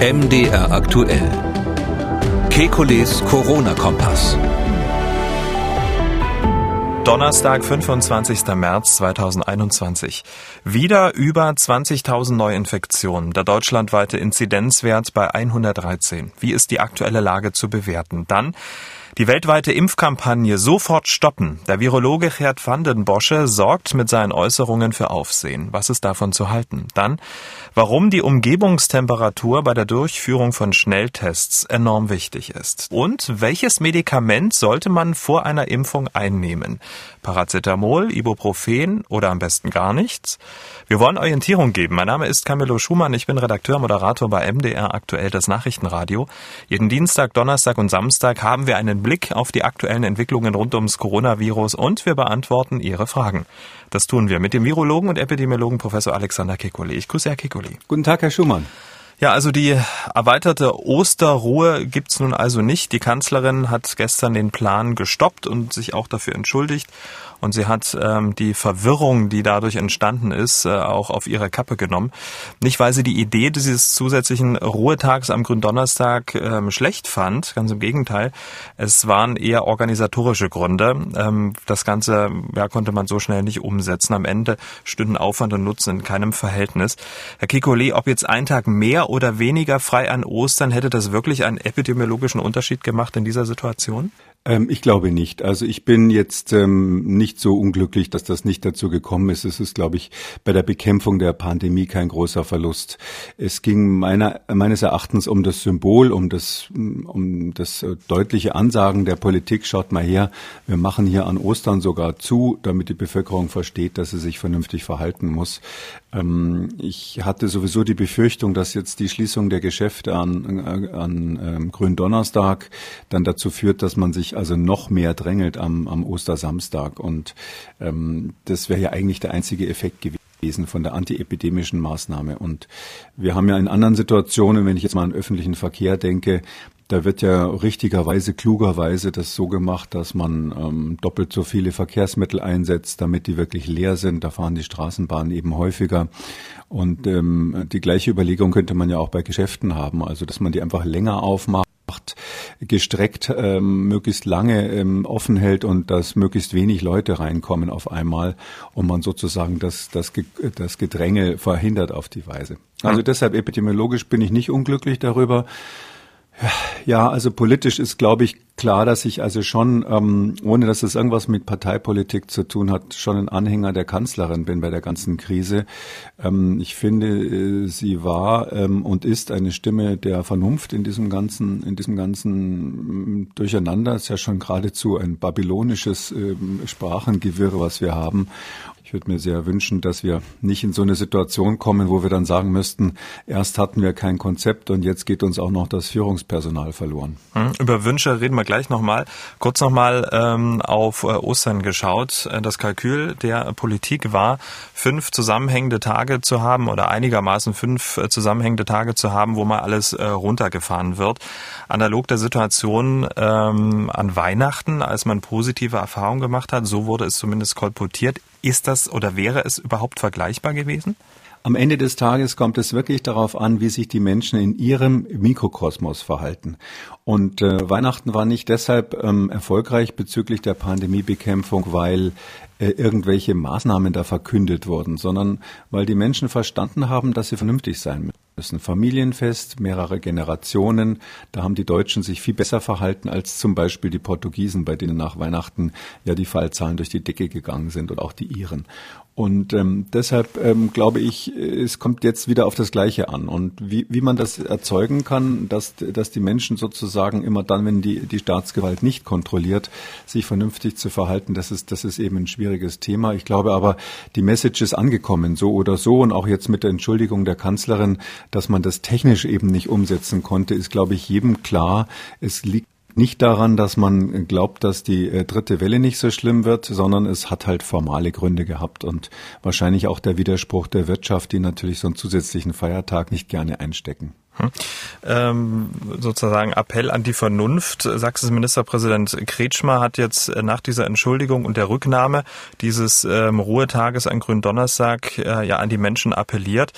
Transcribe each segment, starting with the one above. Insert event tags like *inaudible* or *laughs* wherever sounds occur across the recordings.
MDR aktuell. Kekules Corona-Kompass. Donnerstag, 25. März 2021. Wieder über 20.000 Neuinfektionen. Der deutschlandweite Inzidenzwert bei 113. Wie ist die aktuelle Lage zu bewerten? Dann die weltweite Impfkampagne sofort stoppen. Der Virologe Gerd van den Bosche sorgt mit seinen Äußerungen für Aufsehen. Was ist davon zu halten? Dann, warum die Umgebungstemperatur bei der Durchführung von Schnelltests enorm wichtig ist. Und welches Medikament sollte man vor einer Impfung einnehmen? Paracetamol, Ibuprofen oder am besten gar nichts? Wir wollen Orientierung geben. Mein Name ist Camillo Schumann. Ich bin Redakteur, Moderator bei MDR aktuell das Nachrichtenradio. Jeden Dienstag, Donnerstag und Samstag haben wir einen Blick auf die aktuellen Entwicklungen rund ums Coronavirus und wir beantworten Ihre Fragen. Das tun wir mit dem Virologen und Epidemiologen Professor Alexander Kekulé. Ich grüße Herr Kekulé. Guten Tag, Herr Schumann. Ja, also die erweiterte Osterruhe gibt's nun also nicht. Die Kanzlerin hat gestern den Plan gestoppt und sich auch dafür entschuldigt. Und sie hat ähm, die Verwirrung, die dadurch entstanden ist, äh, auch auf ihre Kappe genommen. Nicht, weil sie die Idee dieses zusätzlichen Ruhetags am Gründonnerstag ähm, schlecht fand, ganz im Gegenteil. Es waren eher organisatorische Gründe. Ähm, das Ganze ja, konnte man so schnell nicht umsetzen. Am Ende stünden Aufwand und Nutzen in keinem Verhältnis. Herr Kikole, ob jetzt ein Tag mehr oder weniger frei an Ostern, hätte das wirklich einen epidemiologischen Unterschied gemacht in dieser Situation? Ähm, ich glaube nicht. Also ich bin jetzt ähm, nicht so unglücklich, dass das nicht dazu gekommen ist. Es ist, glaube ich, bei der Bekämpfung der Pandemie kein großer Verlust. Es ging meiner, meines Erachtens um das Symbol, um das, um das deutliche Ansagen der Politik. Schaut mal her, wir machen hier an Ostern sogar zu, damit die Bevölkerung versteht, dass sie sich vernünftig verhalten muss. Ähm, ich hatte sowieso die Befürchtung, dass jetzt die Schließung der Geschäfte an, äh, an ähm, Gründonnerstag dann dazu führt, dass man sich also noch mehr drängelt am, am Ostersamstag. Und ähm, das wäre ja eigentlich der einzige Effekt gewesen von der antiepidemischen Maßnahme. Und wir haben ja in anderen Situationen, wenn ich jetzt mal an öffentlichen Verkehr denke, da wird ja richtigerweise, klugerweise das so gemacht, dass man ähm, doppelt so viele Verkehrsmittel einsetzt, damit die wirklich leer sind. Da fahren die Straßenbahnen eben häufiger. Und ähm, die gleiche Überlegung könnte man ja auch bei Geschäften haben, also dass man die einfach länger aufmacht gestreckt ähm, möglichst lange ähm, offen hält und dass möglichst wenig Leute reinkommen auf einmal und man sozusagen das, das, das Gedränge verhindert auf die Weise. Also deshalb epidemiologisch bin ich nicht unglücklich darüber. Ja, also politisch ist, glaube ich, klar, dass ich also schon, ähm, ohne dass es irgendwas mit Parteipolitik zu tun hat, schon ein Anhänger der Kanzlerin bin bei der ganzen Krise. Ähm, ich finde, äh, sie war ähm, und ist eine Stimme der Vernunft in diesem ganzen, in diesem ganzen mm, Durcheinander. Es ist ja schon geradezu ein babylonisches ähm, Sprachengewirr, was wir haben. Ich würde mir sehr wünschen, dass wir nicht in so eine Situation kommen, wo wir dann sagen müssten, erst hatten wir kein Konzept und jetzt geht uns auch noch das Führungspersonal verloren. Hm, über Wünsche reden wir gleich nochmal. Kurz nochmal ähm, auf äh, Ostern geschaut. Äh, das Kalkül der Politik war, fünf zusammenhängende Tage zu haben oder einigermaßen fünf äh, zusammenhängende Tage zu haben, wo mal alles äh, runtergefahren wird. Analog der Situation ähm, an Weihnachten, als man positive Erfahrungen gemacht hat, so wurde es zumindest kolportiert. Ist das oder wäre es überhaupt vergleichbar gewesen? Am Ende des Tages kommt es wirklich darauf an, wie sich die Menschen in ihrem Mikrokosmos verhalten. Und äh, Weihnachten war nicht deshalb ähm, erfolgreich bezüglich der Pandemiebekämpfung, weil äh, irgendwelche Maßnahmen da verkündet wurden, sondern weil die Menschen verstanden haben, dass sie vernünftig sein müssen. Familienfest, mehrere Generationen, da haben die Deutschen sich viel besser verhalten als zum Beispiel die Portugiesen, bei denen nach Weihnachten ja die Fallzahlen durch die Decke gegangen sind und auch die Iren. Und ähm, deshalb ähm, glaube ich, es kommt jetzt wieder auf das Gleiche an. Und wie, wie man das erzeugen kann, dass, dass die Menschen sozusagen immer dann, wenn die, die Staatsgewalt nicht kontrolliert, sich vernünftig zu verhalten, das ist, das ist eben ein schwieriges Thema. Ich glaube aber, die Message ist angekommen, so oder so. Und auch jetzt mit der Entschuldigung der Kanzlerin, dass man das technisch eben nicht umsetzen konnte, ist, glaube ich, jedem klar. Es liegt nicht daran, dass man glaubt, dass die äh, dritte Welle nicht so schlimm wird, sondern es hat halt formale Gründe gehabt und wahrscheinlich auch der Widerspruch der Wirtschaft, die natürlich so einen zusätzlichen Feiertag nicht gerne einstecken. Hm. Ähm, sozusagen Appell an die Vernunft. Sachsens Ministerpräsident Kretschmer hat jetzt äh, nach dieser Entschuldigung und der Rücknahme dieses ähm, Ruhetages an Gründonnerstag äh, ja an die Menschen appelliert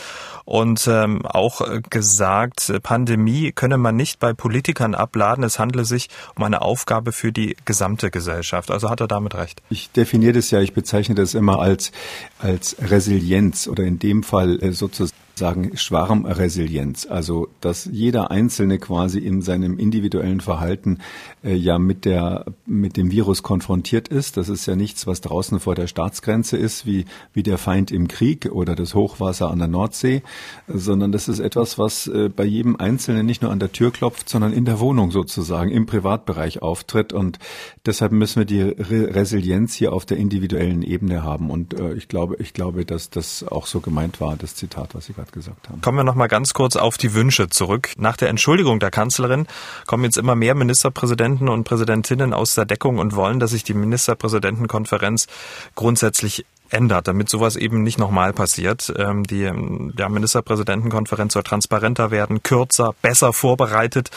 und ähm, auch äh, gesagt, Pandemie könne man nicht bei Politikern abladen. Es handle sich um eine Aufgabe für die gesamte Gesellschaft. Also hat er damit recht. Ich definiere das ja, ich bezeichne das immer als, als Resilienz oder in dem Fall äh, sozusagen sagen Schwarmresilienz, also dass jeder Einzelne quasi in seinem individuellen Verhalten äh, ja mit der mit dem Virus konfrontiert ist. Das ist ja nichts, was draußen vor der Staatsgrenze ist, wie wie der Feind im Krieg oder das Hochwasser an der Nordsee, sondern das ist etwas, was äh, bei jedem Einzelnen nicht nur an der Tür klopft, sondern in der Wohnung sozusagen im Privatbereich auftritt. Und deshalb müssen wir die Re Resilienz hier auf der individuellen Ebene haben. Und äh, ich glaube ich glaube, dass das auch so gemeint war, das Zitat, was Sie gerade gesagt haben. Kommen wir noch mal ganz kurz auf die Wünsche zurück. Nach der Entschuldigung der Kanzlerin kommen jetzt immer mehr Ministerpräsidenten und Präsidentinnen aus der Deckung und wollen, dass sich die Ministerpräsidentenkonferenz grundsätzlich ändert, damit sowas eben nicht nochmal passiert. Ähm, die der Ministerpräsidentenkonferenz soll transparenter werden, kürzer, besser vorbereitet.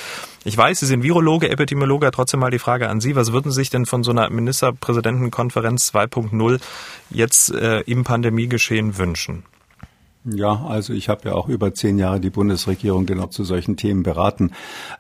Ich weiß, Sie sind Virologe, Epidemiologe, trotzdem mal die Frage an Sie. Was würden Sie sich denn von so einer Ministerpräsidentenkonferenz 2.0 jetzt äh, im Pandemiegeschehen wünschen? Ja, also ich habe ja auch über zehn Jahre die Bundesregierung genau zu solchen Themen beraten.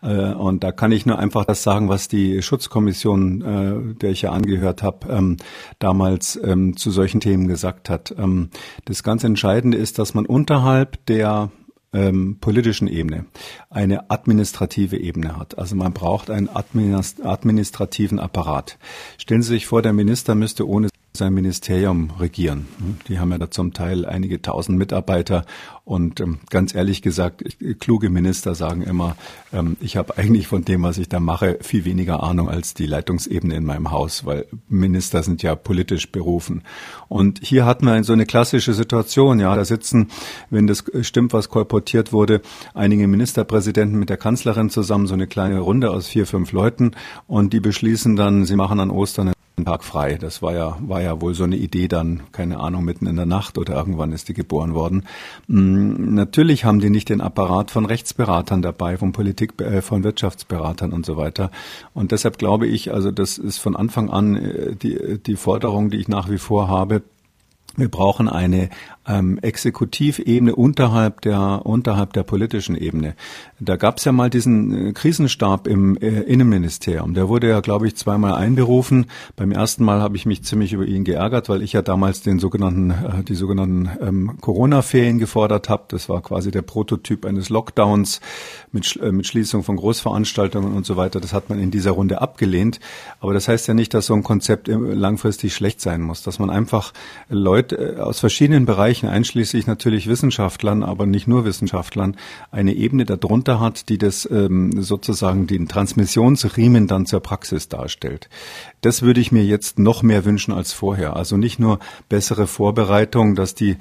Äh, und da kann ich nur einfach das sagen, was die Schutzkommission, äh, der ich ja angehört habe, ähm, damals ähm, zu solchen Themen gesagt hat. Ähm, das ganz Entscheidende ist, dass man unterhalb der ähm, politischen Ebene eine administrative Ebene hat. Also man braucht einen administrativen Apparat. Stellen Sie sich vor, der Minister müsste ohne sein Ministerium regieren. Die haben ja da zum Teil einige tausend Mitarbeiter und ähm, ganz ehrlich gesagt, kluge Minister sagen immer, ähm, ich habe eigentlich von dem, was ich da mache, viel weniger Ahnung als die Leitungsebene in meinem Haus, weil Minister sind ja politisch berufen. Und hier hatten wir so eine klassische Situation, ja, da sitzen, wenn das stimmt, was kolportiert wurde, einige Ministerpräsidenten mit der Kanzlerin zusammen, so eine kleine Runde aus vier, fünf Leuten und die beschließen dann, sie machen an Ostern Tag frei. Das war ja, war ja wohl so eine Idee dann, keine Ahnung, mitten in der Nacht oder irgendwann ist die geboren worden. Mm, natürlich haben die nicht den Apparat von Rechtsberatern dabei, von Politik, äh, von Wirtschaftsberatern und so weiter. Und deshalb glaube ich, also das ist von Anfang an äh, die, die Forderung, die ich nach wie vor habe, wir brauchen eine ähm, Exekutivebene unterhalb der unterhalb der politischen Ebene. Da gab es ja mal diesen äh, Krisenstab im äh, Innenministerium. Der wurde ja, glaube ich, zweimal einberufen. Beim ersten Mal habe ich mich ziemlich über ihn geärgert, weil ich ja damals den sogenannten äh, die sogenannten ähm, Corona-Ferien gefordert habe. Das war quasi der Prototyp eines Lockdowns mit, äh, mit Schließung von Großveranstaltungen und so weiter. Das hat man in dieser Runde abgelehnt. Aber das heißt ja nicht, dass so ein Konzept äh, langfristig schlecht sein muss, dass man einfach Leute äh, aus verschiedenen Bereichen, einschließlich natürlich Wissenschaftlern, aber nicht nur Wissenschaftlern, eine Ebene darunter hat, die das ähm, sozusagen den Transmissionsriemen dann zur Praxis darstellt. Das würde ich mir jetzt noch mehr wünschen als vorher. Also nicht nur bessere Vorbereitung, dass die,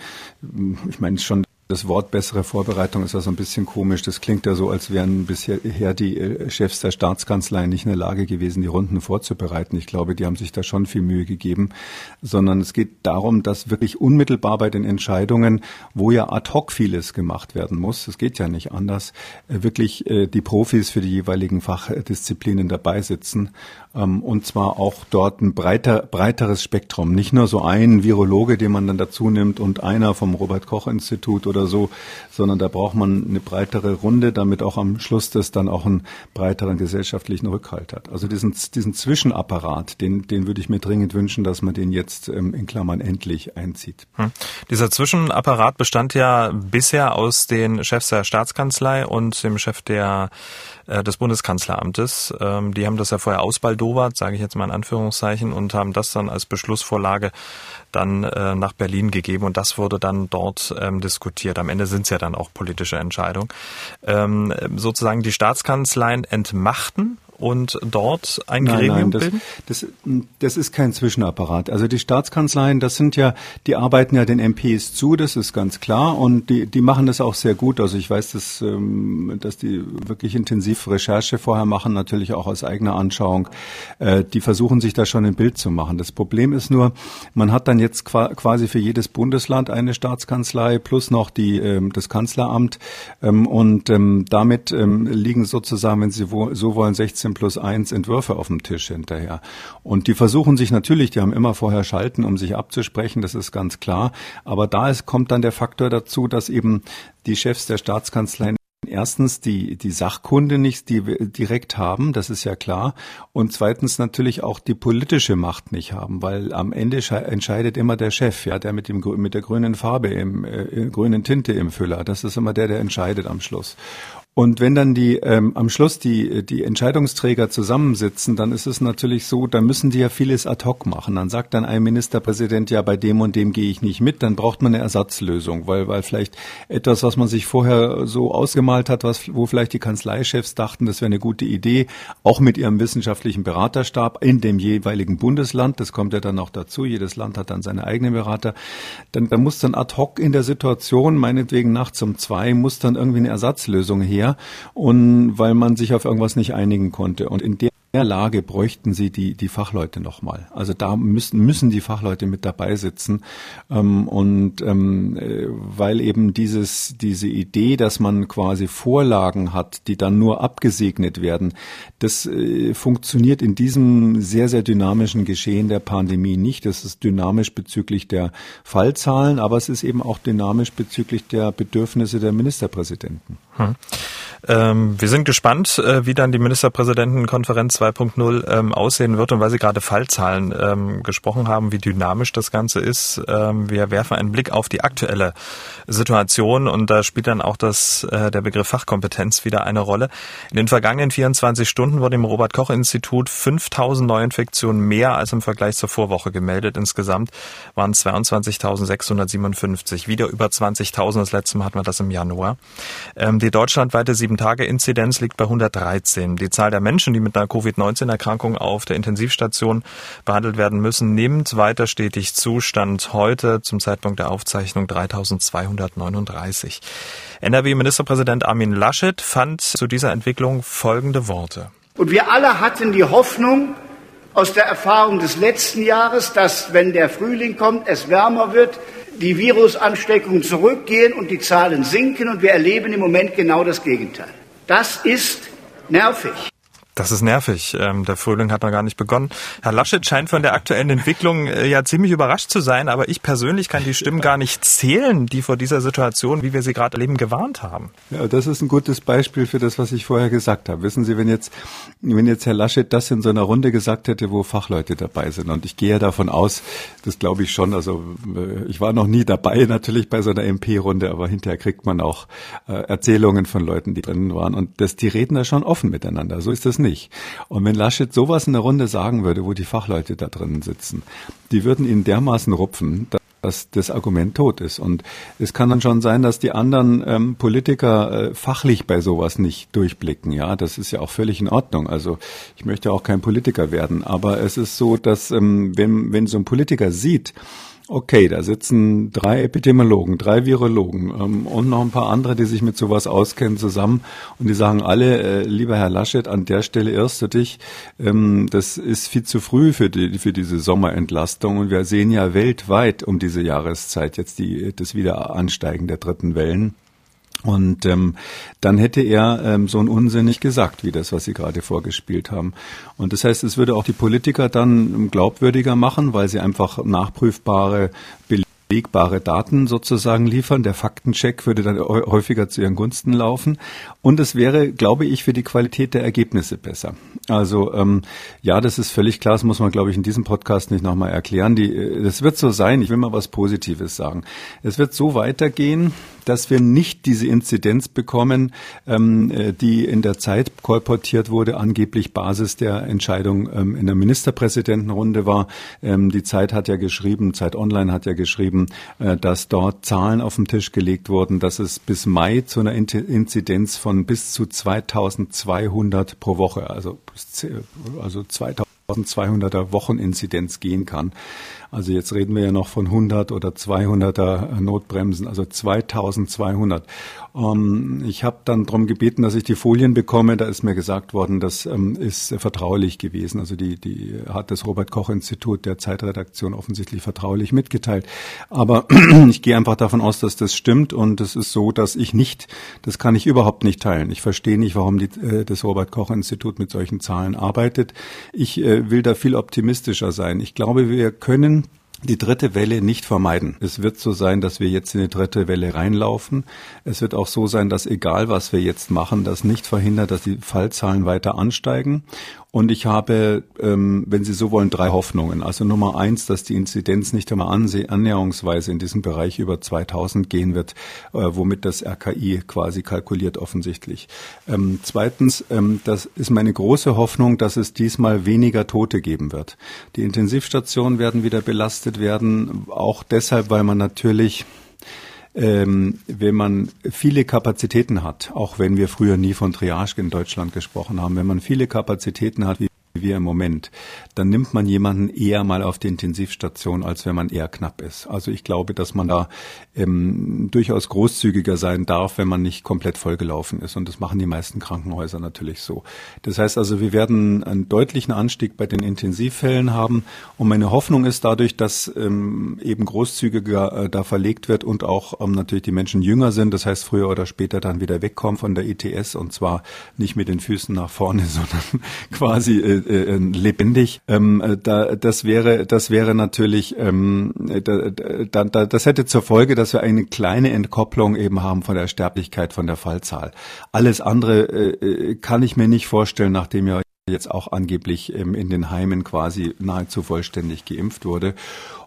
ich meine schon das Wort bessere Vorbereitung ist ja so ein bisschen komisch. Das klingt ja so, als wären bisher die äh, Chefs der Staatskanzlei nicht in der Lage gewesen, die Runden vorzubereiten. Ich glaube, die haben sich da schon viel Mühe gegeben, sondern es geht darum, dass wirklich unmittelbar bei den Entscheidungen, wo ja ad hoc vieles gemacht werden muss, es geht ja nicht anders, äh, wirklich äh, die Profis für die jeweiligen Fachdisziplinen dabei sitzen und zwar auch dort ein breiter, breiteres Spektrum. Nicht nur so ein Virologe, den man dann dazu nimmt und einer vom Robert Koch Institut oder so, sondern da braucht man eine breitere Runde, damit auch am Schluss das dann auch einen breiteren gesellschaftlichen Rückhalt hat. Also diesen, diesen Zwischenapparat, den, den würde ich mir dringend wünschen, dass man den jetzt ähm, in Klammern endlich einzieht. Hm. Dieser Zwischenapparat bestand ja bisher aus den Chefs der Staatskanzlei und dem Chef der äh, des Bundeskanzleramtes. Ähm, die haben das ja vorher ausbaldowert, sage ich jetzt mal in Anführungszeichen, und haben das dann als Beschlussvorlage dann äh, nach Berlin gegeben und das wurde dann dort ähm, diskutiert. Am Ende sind es ja dann auch politische Entscheidungen. Ähm, sozusagen die Staatskanzleien entmachten und dort ein nein, Gremium nein, das, bilden? Das, das ist kein Zwischenapparat. Also die Staatskanzleien, das sind ja, die arbeiten ja den MPs zu, das ist ganz klar und die, die machen das auch sehr gut. Also ich weiß, dass, ähm, dass die wirklich intensiv Recherche vorher machen, natürlich auch aus eigener Anschauung. Äh, die versuchen sich da schon ein Bild zu machen. Das Problem ist nur, man hat dann jetzt quasi für jedes Bundesland eine Staatskanzlei plus noch die, ähm, das Kanzleramt ähm, und damit liegen sozusagen, wenn Sie so wollen, 16 plus 1 Entwürfe auf dem Tisch hinterher. Und die versuchen sich natürlich, die haben immer vorher Schalten, um sich abzusprechen, das ist ganz klar. Aber da ist, kommt dann der Faktor dazu, dass eben die Chefs der Staatskanzleien erstens die, die Sachkunde nicht die direkt haben, das ist ja klar. Und zweitens natürlich auch die politische Macht nicht haben, weil am Ende entscheidet immer der Chef, ja, der mit dem, mit der grünen Farbe im, äh, grünen Tinte im Füller. Das ist immer der, der entscheidet am Schluss. Und wenn dann die ähm, am Schluss die die Entscheidungsträger zusammensitzen, dann ist es natürlich so, da müssen die ja vieles ad hoc machen. Dann sagt dann ein Ministerpräsident ja, bei dem und dem gehe ich nicht mit. Dann braucht man eine Ersatzlösung, weil weil vielleicht etwas, was man sich vorher so ausgemalt hat, was wo vielleicht die Kanzleichefs dachten, das wäre eine gute Idee, auch mit ihrem wissenschaftlichen Beraterstab in dem jeweiligen Bundesland. Das kommt ja dann auch dazu. Jedes Land hat dann seine eigenen Berater. Dann da muss dann ad hoc in der Situation, meinetwegen nachts um zwei, muss dann irgendwie eine Ersatzlösung her her und weil man sich auf irgendwas nicht einigen konnte. Und in der der Lage bräuchten Sie die, die Fachleute nochmal. Also da müssen, müssen die Fachleute mit dabei sitzen. Ähm, und ähm, äh, weil eben dieses, diese Idee, dass man quasi Vorlagen hat, die dann nur abgesegnet werden, das äh, funktioniert in diesem sehr, sehr dynamischen Geschehen der Pandemie nicht. Das ist dynamisch bezüglich der Fallzahlen, aber es ist eben auch dynamisch bezüglich der Bedürfnisse der Ministerpräsidenten. Hm. Ähm, wir sind gespannt, äh, wie dann die Ministerpräsidentenkonferenz 2.0 ähm, aussehen wird und weil Sie gerade Fallzahlen ähm, gesprochen haben, wie dynamisch das Ganze ist. Ähm, wir werfen einen Blick auf die aktuelle Situation und da spielt dann auch das, äh, der Begriff Fachkompetenz wieder eine Rolle. In den vergangenen 24 Stunden wurde im Robert-Koch-Institut 5000 Neuinfektionen mehr als im Vergleich zur Vorwoche gemeldet. Insgesamt waren 22.657, wieder über 20.000. Das letzte Mal hatten wir das im Januar. Ähm, die deutschlandweite 7-Tage-Inzidenz liegt bei 113. Die Zahl der Menschen, die mit einer Covid-19-Erkrankung auf der Intensivstation behandelt werden müssen, nimmt weiter stetig Zustand. Heute zum Zeitpunkt der Aufzeichnung 3239. NRW-Ministerpräsident Armin Laschet fand zu dieser Entwicklung folgende Worte. Und wir alle hatten die Hoffnung aus der Erfahrung des letzten Jahres, dass wenn der Frühling kommt, es wärmer wird, die Virusansteckungen zurückgehen und die Zahlen sinken. Und wir erleben im Moment genau das Gegenteil. Das ist nervig. Das ist nervig. Ähm, der Frühling hat noch gar nicht begonnen. Herr Laschet scheint von der aktuellen Entwicklung äh, ja ziemlich überrascht zu sein, aber ich persönlich kann die Stimmen gar nicht zählen, die vor dieser Situation, wie wir sie gerade erleben, gewarnt haben. Ja, das ist ein gutes Beispiel für das, was ich vorher gesagt habe. Wissen Sie, wenn jetzt, wenn jetzt Herr Laschet das in so einer Runde gesagt hätte, wo Fachleute dabei sind, und ich gehe ja davon aus, das glaube ich schon, also äh, ich war noch nie dabei natürlich bei so einer MP-Runde, aber hinterher kriegt man auch äh, Erzählungen von Leuten, die drinnen waren, und das, die reden da schon offen miteinander. So ist das nicht. Und wenn Laschet sowas in der Runde sagen würde, wo die Fachleute da drinnen sitzen, die würden ihn dermaßen rupfen, dass das Argument tot ist. Und es kann dann schon sein, dass die anderen ähm, Politiker äh, fachlich bei sowas nicht durchblicken. Ja, das ist ja auch völlig in Ordnung. Also ich möchte auch kein Politiker werden, aber es ist so, dass ähm, wenn wenn so ein Politiker sieht, okay, da sitzen drei Epidemiologen, drei Virologen ähm, und noch ein paar andere, die sich mit sowas auskennen, zusammen. Und die sagen alle, äh, lieber Herr Laschet, an der Stelle irrst du dich, ähm, das ist viel zu früh für, die, für diese Sommerentlastung. Und wir sehen ja weltweit um diese Jahreszeit jetzt die, das Wiederansteigen der dritten Wellen. Und ähm, dann hätte er ähm, so einen Unsinn nicht gesagt, wie das, was Sie gerade vorgespielt haben. Und das heißt, es würde auch die Politiker dann glaubwürdiger machen, weil sie einfach nachprüfbare belegbare Daten sozusagen liefern. Der Faktencheck würde dann häufiger zu ihren Gunsten laufen. Und es wäre, glaube ich, für die Qualität der Ergebnisse besser. Also ähm, ja, das ist völlig klar, das muss man, glaube ich, in diesem Podcast nicht nochmal erklären. Die, das wird so sein, ich will mal was Positives sagen. Es wird so weitergehen, dass wir nicht diese Inzidenz bekommen, ähm, äh, die in der Zeit kolportiert wurde, angeblich Basis der Entscheidung ähm, in der Ministerpräsidentenrunde war. Ähm, die Zeit hat ja geschrieben, Zeit Online hat ja geschrieben, haben, äh, dass dort Zahlen auf den Tisch gelegt wurden, dass es bis Mai zu einer Inzidenz von bis zu 2200 pro Woche, also, also 2200er Wocheninzidenz gehen kann. Also jetzt reden wir ja noch von 100 oder 200er Notbremsen, also 2200. Ähm, ich habe dann darum gebeten, dass ich die Folien bekomme. Da ist mir gesagt worden, das ähm, ist vertraulich gewesen. Also die, die hat das Robert Koch Institut der Zeitredaktion offensichtlich vertraulich mitgeteilt. Aber *clears throat* ich gehe einfach davon aus, dass das stimmt und es ist so, dass ich nicht, das kann ich überhaupt nicht teilen. Ich verstehe nicht, warum die, äh, das Robert Koch Institut mit solchen Zahlen arbeitet. Ich äh, will da viel optimistischer sein. Ich glaube, wir können die dritte Welle nicht vermeiden. Es wird so sein, dass wir jetzt in die dritte Welle reinlaufen. Es wird auch so sein, dass egal was wir jetzt machen, das nicht verhindert, dass die Fallzahlen weiter ansteigen. Und ich habe, ähm, wenn Sie so wollen, drei Hoffnungen. Also Nummer eins, dass die Inzidenz nicht einmal annäherungsweise in diesem Bereich über 2000 gehen wird, äh, womit das RKI quasi kalkuliert offensichtlich. Ähm, zweitens, ähm, das ist meine große Hoffnung, dass es diesmal weniger Tote geben wird. Die Intensivstationen werden wieder belastet werden, auch deshalb, weil man natürlich ähm, wenn man viele Kapazitäten hat, auch wenn wir früher nie von Triage in Deutschland gesprochen haben, wenn man viele Kapazitäten hat, wie wir im Moment, dann nimmt man jemanden eher mal auf die Intensivstation, als wenn man eher knapp ist. Also ich glaube, dass man da ähm, durchaus großzügiger sein darf, wenn man nicht komplett vollgelaufen ist. Und das machen die meisten Krankenhäuser natürlich so. Das heißt also, wir werden einen deutlichen Anstieg bei den Intensivfällen haben. Und meine Hoffnung ist dadurch, dass ähm, eben großzügiger äh, da verlegt wird und auch ähm, natürlich die Menschen jünger sind. Das heißt, früher oder später dann wieder wegkommen von der ITS und zwar nicht mit den Füßen nach vorne, *laughs* sondern quasi äh, äh, lebendig. Ähm, äh, da, das wäre, das wäre natürlich, ähm, da, da, da, das hätte zur Folge, dass wir eine kleine Entkopplung eben haben von der Sterblichkeit, von der Fallzahl. Alles andere äh, äh kann ich mir nicht vorstellen, nachdem ja jetzt auch angeblich ähm, in den Heimen quasi nahezu vollständig geimpft wurde.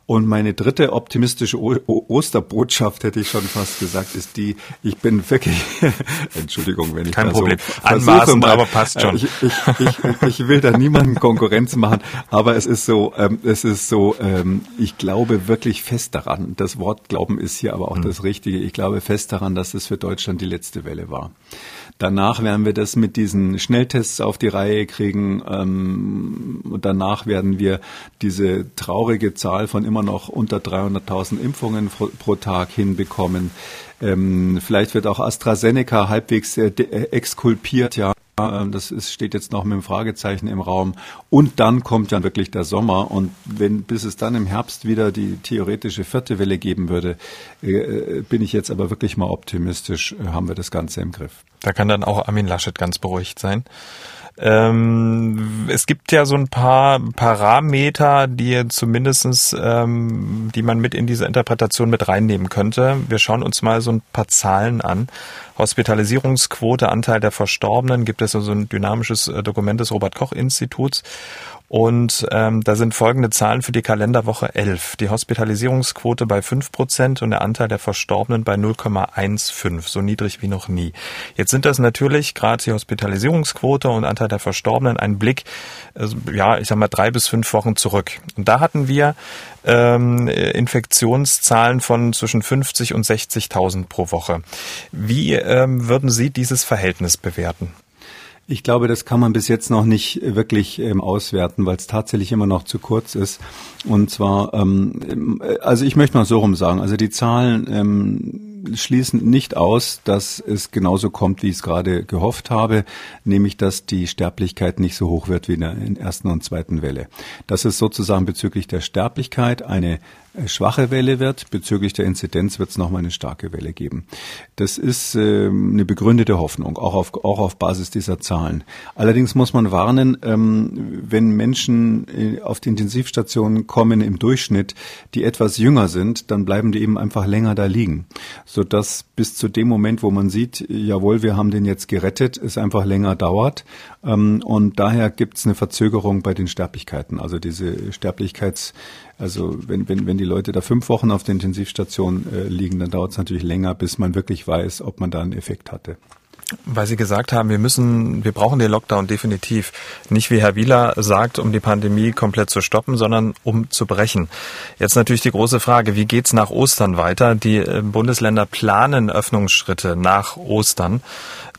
Und meine dritte optimistische o Osterbotschaft, hätte ich schon fast gesagt, ist die, ich bin wirklich, *laughs* Entschuldigung, wenn ich Kein da Problem. so Anmaßend, mal, aber passt schon. Ich, ich, ich, ich, will da niemanden Konkurrenz machen, aber es ist so, ähm, es ist so, ähm, ich glaube wirklich fest daran, das Wort Glauben ist hier aber auch mhm. das Richtige, ich glaube fest daran, dass es für Deutschland die letzte Welle war. Danach werden wir das mit diesen Schnelltests auf die Reihe kriegen. Ähm, und danach werden wir diese traurige Zahl von immer noch unter 300.000 Impfungen pro, Tag hinbekommen. Ähm, vielleicht wird auch AstraZeneca halbwegs äh, äh exkulpiert, ja. Ähm, das ist, steht jetzt noch mit einem Fragezeichen im Raum. Und dann kommt ja wirklich der Sommer. Und wenn, bis es dann im Herbst wieder die theoretische vierte Welle geben würde, äh, äh bin ich jetzt aber wirklich mal optimistisch, äh, haben wir das Ganze im Griff. Da kann dann auch Armin Laschet ganz beruhigt sein. Ähm, es gibt ja so ein paar Parameter, die zumindestens, ähm, die man mit in diese Interpretation mit reinnehmen könnte. Wir schauen uns mal so ein paar Zahlen an. Hospitalisierungsquote, Anteil der Verstorbenen, gibt es so also ein dynamisches äh, Dokument des Robert Koch Instituts. Und ähm, da sind folgende Zahlen für die Kalenderwoche 11. Die Hospitalisierungsquote bei 5 Prozent und der Anteil der Verstorbenen bei 0,15, so niedrig wie noch nie. Jetzt sind das natürlich gerade die Hospitalisierungsquote und Anteil der Verstorbenen ein Blick, äh, ja, ich sag mal drei bis fünf Wochen zurück. Und da hatten wir ähm, Infektionszahlen von zwischen 50 und 60.000 pro Woche. Wie ähm, würden Sie dieses Verhältnis bewerten? Ich glaube, das kann man bis jetzt noch nicht wirklich ähm, auswerten, weil es tatsächlich immer noch zu kurz ist. Und zwar, ähm, also ich möchte mal so rum sagen, also die Zahlen ähm, schließen nicht aus, dass es genauso kommt, wie ich es gerade gehofft habe, nämlich dass die Sterblichkeit nicht so hoch wird wie in der ersten und zweiten Welle. Das ist sozusagen bezüglich der Sterblichkeit eine schwache Welle wird. Bezüglich der Inzidenz wird es nochmal eine starke Welle geben. Das ist äh, eine begründete Hoffnung, auch auf, auch auf Basis dieser Zahlen. Allerdings muss man warnen, ähm, wenn Menschen äh, auf die Intensivstationen kommen im Durchschnitt, die etwas jünger sind, dann bleiben die eben einfach länger da liegen, sodass bis zu dem Moment, wo man sieht, jawohl, wir haben den jetzt gerettet, es einfach länger dauert. Ähm, und daher gibt es eine Verzögerung bei den Sterblichkeiten. Also diese Sterblichkeits also wenn, wenn, wenn die Leute da fünf Wochen auf der Intensivstation äh, liegen, dann dauert es natürlich länger, bis man wirklich weiß, ob man da einen Effekt hatte. Weil Sie gesagt haben, wir müssen, wir brauchen den Lockdown definitiv. Nicht wie Herr Wieler sagt, um die Pandemie komplett zu stoppen, sondern um zu brechen. Jetzt natürlich die große Frage, wie geht's nach Ostern weiter? Die äh, Bundesländer planen Öffnungsschritte nach Ostern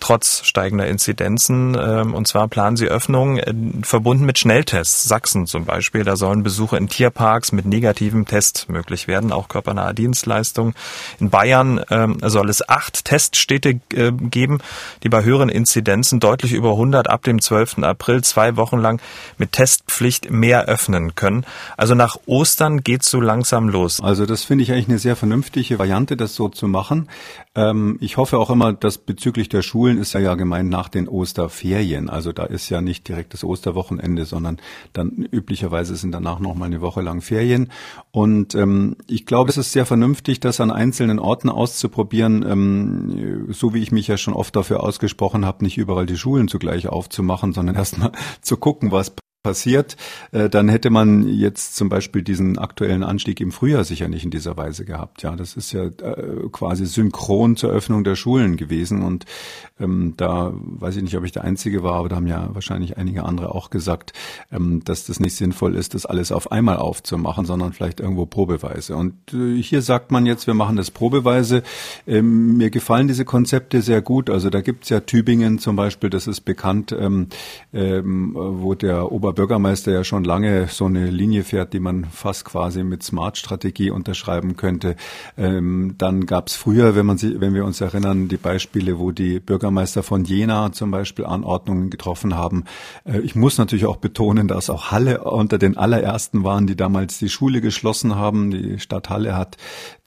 trotz steigender Inzidenzen. Ähm, und zwar planen sie Öffnungen äh, verbunden mit Schnelltests. Sachsen zum Beispiel, da sollen Besuche in Tierparks mit negativem Test möglich werden, auch körpernahe Dienstleistungen. In Bayern ähm, soll es acht Teststädte äh, geben, die bei höheren Inzidenzen deutlich über 100 ab dem 12. April zwei Wochen lang mit Testpflicht mehr öffnen können. Also nach Ostern geht's so langsam los. Also das finde ich eigentlich eine sehr vernünftige Variante, das so zu machen. Ähm, ich hoffe auch immer, dass bezüglich der Schulen ist ja ja gemeint nach den Osterferien. Also da ist ja nicht direkt das Osterwochenende, sondern dann üblicherweise sind danach noch mal eine Woche lang Ferien. Und ähm, ich glaube, es ist sehr vernünftig, das an einzelnen Orten auszuprobieren, ähm, so wie ich mich ja schon oft dafür ausgesprochen habe, nicht überall die Schulen zugleich aufzumachen, sondern *laughs* erstmal zu gucken, was passiert, äh, dann hätte man jetzt zum Beispiel diesen aktuellen Anstieg im Frühjahr sicher nicht in dieser Weise gehabt. Ja, das ist ja äh, quasi synchron zur Öffnung der Schulen gewesen und ähm, da weiß ich nicht, ob ich der Einzige war, aber da haben ja wahrscheinlich einige andere auch gesagt, ähm, dass das nicht sinnvoll ist, das alles auf einmal aufzumachen, sondern vielleicht irgendwo probeweise. Und äh, hier sagt man jetzt, wir machen das probeweise. Ähm, mir gefallen diese Konzepte sehr gut. Also da gibt's ja Tübingen zum Beispiel, das ist bekannt, wo der Ober Bürgermeister ja schon lange so eine Linie fährt, die man fast quasi mit Smart-Strategie unterschreiben könnte. Ähm, dann gab es früher, wenn man sie, wenn wir uns erinnern, die Beispiele, wo die Bürgermeister von Jena zum Beispiel Anordnungen getroffen haben. Äh, ich muss natürlich auch betonen, dass auch Halle unter den allerersten waren, die damals die Schule geschlossen haben. Die Stadt Halle hat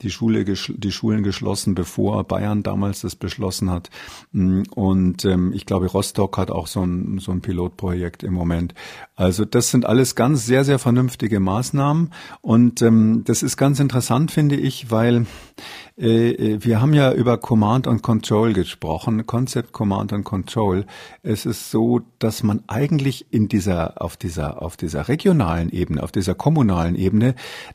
die Schule, die Schulen geschlossen, bevor Bayern damals das beschlossen hat. Mm, und ähm, ich glaube, Rostock hat auch so ein, so ein Pilotprojekt im Moment. Also das sind alles ganz sehr, sehr vernünftige Maßnahmen. Und ähm, das ist ganz interessant, finde ich, weil äh, äh, wir haben ja über Command and Control gesprochen, Concept Command and Control. Es ist so, dass man eigentlich in dieser, auf dieser, auf dieser regionalen Ebene, auf dieser kommunalen Ebene,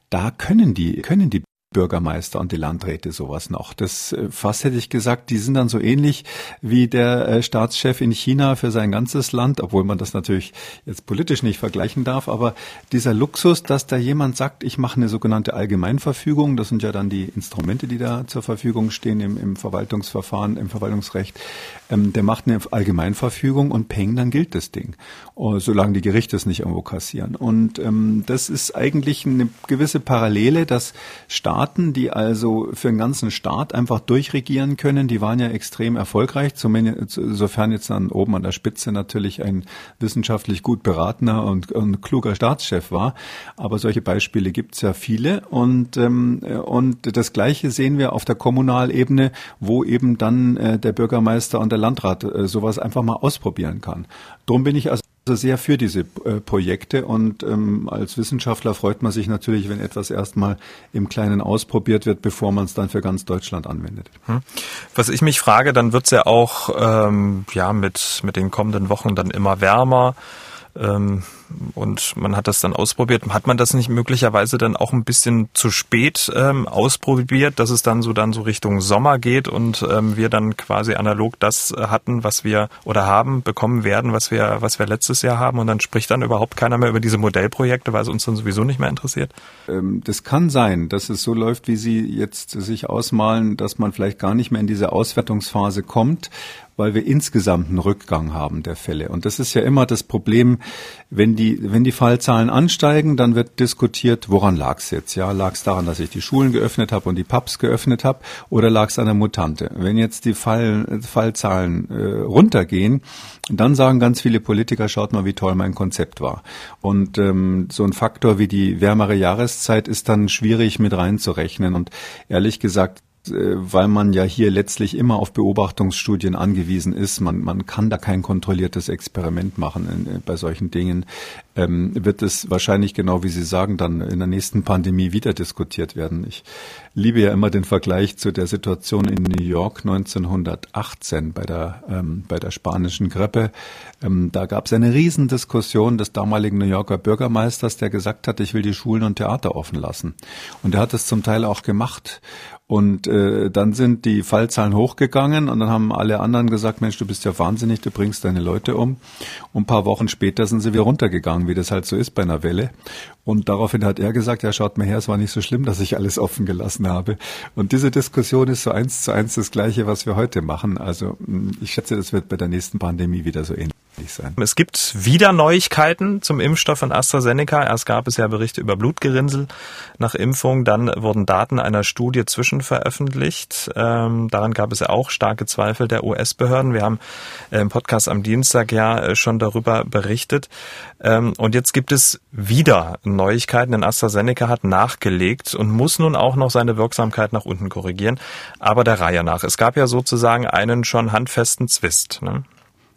da können die, können die Bürgermeister und die Landräte sowas noch. Das äh, fast hätte ich gesagt, die sind dann so ähnlich wie der äh, Staatschef in China für sein ganzes Land, obwohl man das natürlich jetzt politisch nicht vergleichen darf, aber dieser Luxus, dass da jemand sagt, ich mache eine sogenannte Allgemeinverfügung, das sind ja dann die Instrumente, die da zur Verfügung stehen im, im Verwaltungsverfahren, im Verwaltungsrecht, ähm, der macht eine Allgemeinverfügung und peng, dann gilt das Ding, oh, solange die Gerichte es nicht irgendwo kassieren. Und ähm, das ist eigentlich eine gewisse Parallele, dass Staat Staaten, die also für den ganzen Staat einfach durchregieren können, die waren ja extrem erfolgreich, zumindest, sofern jetzt dann oben an der Spitze natürlich ein wissenschaftlich gut beratener und, und kluger Staatschef war. Aber solche Beispiele gibt es ja viele. Und, ähm, und das Gleiche sehen wir auf der Kommunalebene, wo eben dann äh, der Bürgermeister und der Landrat äh, sowas einfach mal ausprobieren kann. Drum bin ich also sehr für diese äh, Projekte und ähm, als Wissenschaftler freut man sich natürlich, wenn etwas erstmal im Kleinen ausprobiert wird, bevor man es dann für ganz Deutschland anwendet. Hm. Was ich mich frage, dann wird es ja auch ähm, ja mit mit den kommenden Wochen dann immer wärmer. Ähm, und man hat das dann ausprobiert. Hat man das nicht möglicherweise dann auch ein bisschen zu spät ähm, ausprobiert, dass es dann so dann so Richtung Sommer geht und ähm, wir dann quasi analog das hatten, was wir oder haben bekommen werden, was wir was wir letztes Jahr haben und dann spricht dann überhaupt keiner mehr über diese Modellprojekte, weil es uns dann sowieso nicht mehr interessiert? Ähm, das kann sein, dass es so läuft, wie Sie jetzt sich ausmalen, dass man vielleicht gar nicht mehr in diese Auswertungsphase kommt, weil wir insgesamt einen Rückgang haben der Fälle. Und das ist ja immer das Problem, wenn die, wenn die Fallzahlen ansteigen, dann wird diskutiert, woran lag es jetzt? Ja, lag es daran, dass ich die Schulen geöffnet habe und die Pubs geöffnet habe, oder lag es an der Mutante? Wenn jetzt die Fall, Fallzahlen äh, runtergehen, dann sagen ganz viele Politiker, schaut mal, wie toll mein Konzept war. Und ähm, so ein Faktor wie die wärmere Jahreszeit ist dann schwierig mit reinzurechnen. Und ehrlich gesagt, weil man ja hier letztlich immer auf Beobachtungsstudien angewiesen ist. Man, man kann da kein kontrolliertes Experiment machen in, bei solchen Dingen. Ähm, wird es wahrscheinlich genau wie Sie sagen dann in der nächsten Pandemie wieder diskutiert werden. Ich liebe ja immer den Vergleich zu der Situation in New York 1918 bei der ähm, bei der spanischen Grippe. Ähm, da gab es eine Riesendiskussion des damaligen New Yorker Bürgermeisters, der gesagt hat, ich will die Schulen und Theater offen lassen. Und er hat es zum Teil auch gemacht. Und äh, dann sind die Fallzahlen hochgegangen und dann haben alle anderen gesagt, Mensch, du bist ja wahnsinnig, du bringst deine Leute um. Und ein paar Wochen später sind sie wieder runtergegangen, wie das halt so ist bei einer Welle. Und daraufhin hat er gesagt, ja, schaut mal her, es war nicht so schlimm, dass ich alles offen gelassen habe. Und diese Diskussion ist so eins zu eins das Gleiche, was wir heute machen. Also ich schätze, das wird bei der nächsten Pandemie wieder so ähnlich sein. Es gibt wieder Neuigkeiten zum Impfstoff von AstraZeneca. Erst gab es ja Berichte über Blutgerinnsel nach Impfung, dann wurden Daten einer Studie zwischenveröffentlicht. Ähm, daran gab es ja auch starke Zweifel der US-Behörden. Wir haben im Podcast am Dienstag ja äh, schon darüber berichtet. Ähm, und jetzt gibt es wieder Neuigkeiten, denn AstraZeneca hat nachgelegt und muss nun auch noch seine Wirksamkeit nach unten korrigieren, aber der Reihe nach. Es gab ja sozusagen einen schon handfesten Zwist. Ne?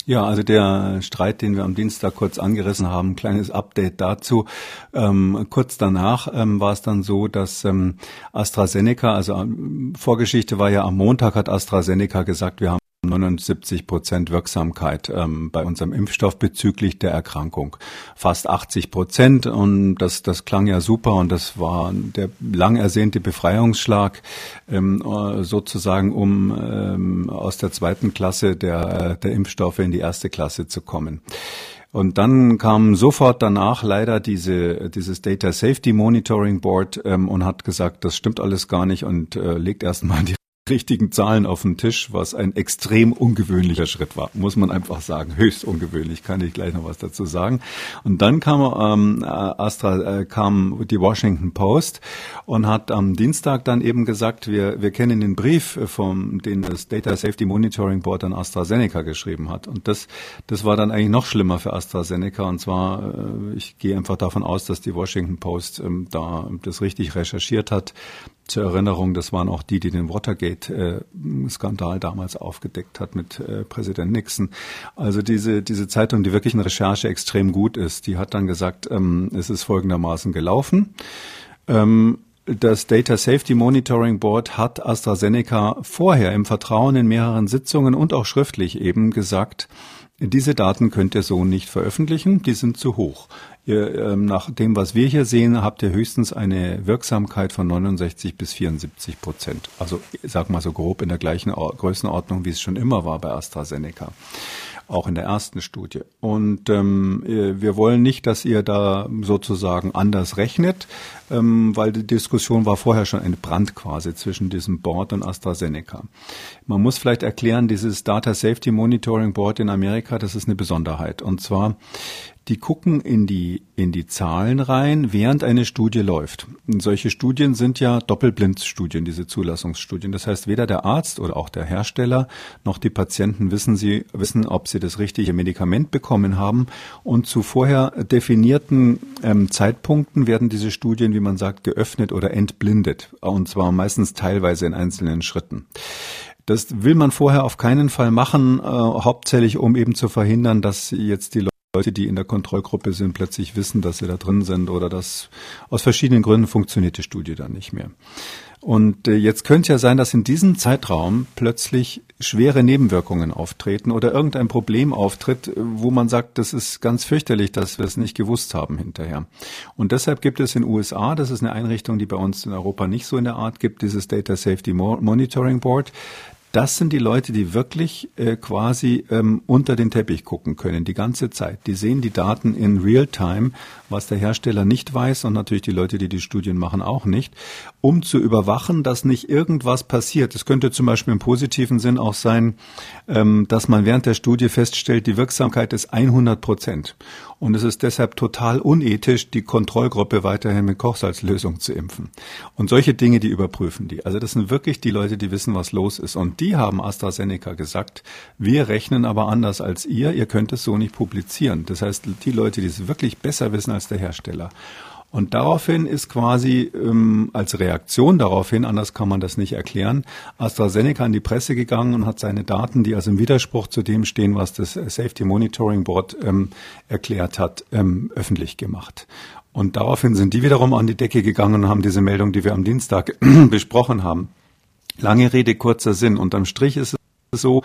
Ja, also der Streit, den wir am Dienstag kurz angerissen haben, kleines Update dazu. Ähm, kurz danach ähm, war es dann so, dass ähm, AstraZeneca, also ähm, Vorgeschichte war ja am Montag hat AstraZeneca gesagt, wir haben 79 Prozent Wirksamkeit ähm, bei unserem Impfstoff bezüglich der Erkrankung. Fast 80 Prozent und das, das klang ja super und das war der lang ersehnte Befreiungsschlag ähm, äh, sozusagen, um ähm, aus der zweiten Klasse der, der Impfstoffe in die erste Klasse zu kommen. Und dann kam sofort danach leider diese, dieses Data Safety Monitoring Board ähm, und hat gesagt, das stimmt alles gar nicht und äh, legt erstmal die richtigen Zahlen auf den Tisch, was ein extrem ungewöhnlicher Schritt war, muss man einfach sagen. Höchst ungewöhnlich, kann ich gleich noch was dazu sagen. Und dann kam ähm, Astra, äh, kam die Washington Post und hat am Dienstag dann eben gesagt, wir, wir kennen den Brief vom, den das Data Safety Monitoring Board an AstraZeneca geschrieben hat. Und das, das war dann eigentlich noch schlimmer für AstraZeneca. Und zwar, äh, ich gehe einfach davon aus, dass die Washington Post ähm, da das richtig recherchiert hat zur Erinnerung, das waren auch die, die den Watergate-Skandal damals aufgedeckt hat mit äh, Präsident Nixon. Also diese, diese Zeitung, die wirklich in Recherche extrem gut ist, die hat dann gesagt, ähm, es ist folgendermaßen gelaufen. Ähm, das Data Safety Monitoring Board hat AstraZeneca vorher im Vertrauen in mehreren Sitzungen und auch schriftlich eben gesagt, diese Daten könnt ihr so nicht veröffentlichen, die sind zu hoch. Ihr, ähm, nach dem, was wir hier sehen, habt ihr höchstens eine Wirksamkeit von 69 bis 74 Prozent. Also ich sag mal so grob in der gleichen Größenordnung, wie es schon immer war bei AstraZeneca auch in der ersten Studie. Und ähm, äh, wir wollen nicht, dass ihr da sozusagen anders rechnet, ähm, weil die Diskussion war vorher schon entbrannt quasi zwischen diesem Board und AstraZeneca. Man muss vielleicht erklären, dieses Data Safety Monitoring Board in Amerika, das ist eine Besonderheit. Und zwar die gucken in die, in die Zahlen rein, während eine Studie läuft. Und solche Studien sind ja Doppelblindstudien, diese Zulassungsstudien. Das heißt, weder der Arzt oder auch der Hersteller noch die Patienten wissen sie, wissen, ob sie das richtige Medikament bekommen haben. Und zu vorher definierten ähm, Zeitpunkten werden diese Studien, wie man sagt, geöffnet oder entblindet. Und zwar meistens teilweise in einzelnen Schritten. Das will man vorher auf keinen Fall machen, äh, hauptsächlich um eben zu verhindern, dass jetzt die Leute, die in der Kontrollgruppe sind, plötzlich wissen, dass sie da drin sind oder dass aus verschiedenen Gründen funktioniert die Studie dann nicht mehr. Und äh, jetzt könnte ja sein, dass in diesem Zeitraum plötzlich schwere Nebenwirkungen auftreten oder irgendein Problem auftritt, wo man sagt, das ist ganz fürchterlich, dass wir es nicht gewusst haben hinterher. Und deshalb gibt es in USA, das ist eine Einrichtung, die bei uns in Europa nicht so in der Art gibt, dieses Data Safety Monitoring Board das sind die Leute, die wirklich äh, quasi ähm, unter den Teppich gucken können, die ganze Zeit. Die sehen die Daten in Real-Time, was der Hersteller nicht weiß und natürlich die Leute, die die Studien machen, auch nicht, um zu überwachen, dass nicht irgendwas passiert. Es könnte zum Beispiel im positiven Sinn auch sein, ähm, dass man während der Studie feststellt, die Wirksamkeit ist 100 Prozent. Und es ist deshalb total unethisch, die Kontrollgruppe weiterhin mit Kochsalzlösung zu impfen. Und solche Dinge, die überprüfen die. Also das sind wirklich die Leute, die wissen, was los ist. Und die haben AstraZeneca gesagt, wir rechnen aber anders als ihr, ihr könnt es so nicht publizieren. Das heißt, die Leute, die es wirklich besser wissen als der Hersteller. Und daraufhin ist quasi ähm, als Reaktion daraufhin, anders kann man das nicht erklären, AstraZeneca in die Presse gegangen und hat seine Daten, die also im Widerspruch zu dem stehen, was das Safety Monitoring Board ähm, erklärt hat, ähm, öffentlich gemacht. Und daraufhin sind die wiederum an die Decke gegangen und haben diese Meldung, die wir am Dienstag *clears throat* besprochen haben. Lange Rede, kurzer Sinn. Unterm Strich ist es so,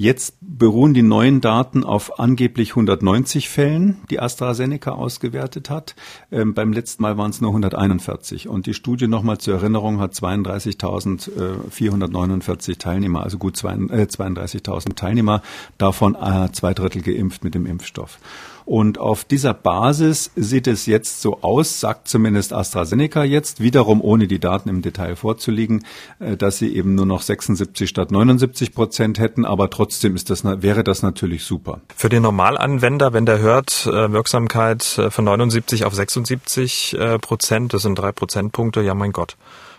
Jetzt beruhen die neuen Daten auf angeblich 190 Fällen, die AstraZeneca ausgewertet hat. Ähm, beim letzten Mal waren es nur 141. Und die Studie nochmal zur Erinnerung hat 32.449 Teilnehmer, also gut 32.000 äh, Teilnehmer, davon äh, zwei Drittel geimpft mit dem Impfstoff. Und auf dieser Basis sieht es jetzt so aus, sagt zumindest AstraZeneca jetzt, wiederum ohne die Daten im Detail vorzulegen, äh, dass sie eben nur noch 76 statt 79 Prozent hätten, aber trotzdem ist das, wäre das natürlich super. Für den Normalanwender, wenn der hört, äh, Wirksamkeit äh, von 79 auf 76 Prozent, das sind drei Prozentpunkte, ja mein Gott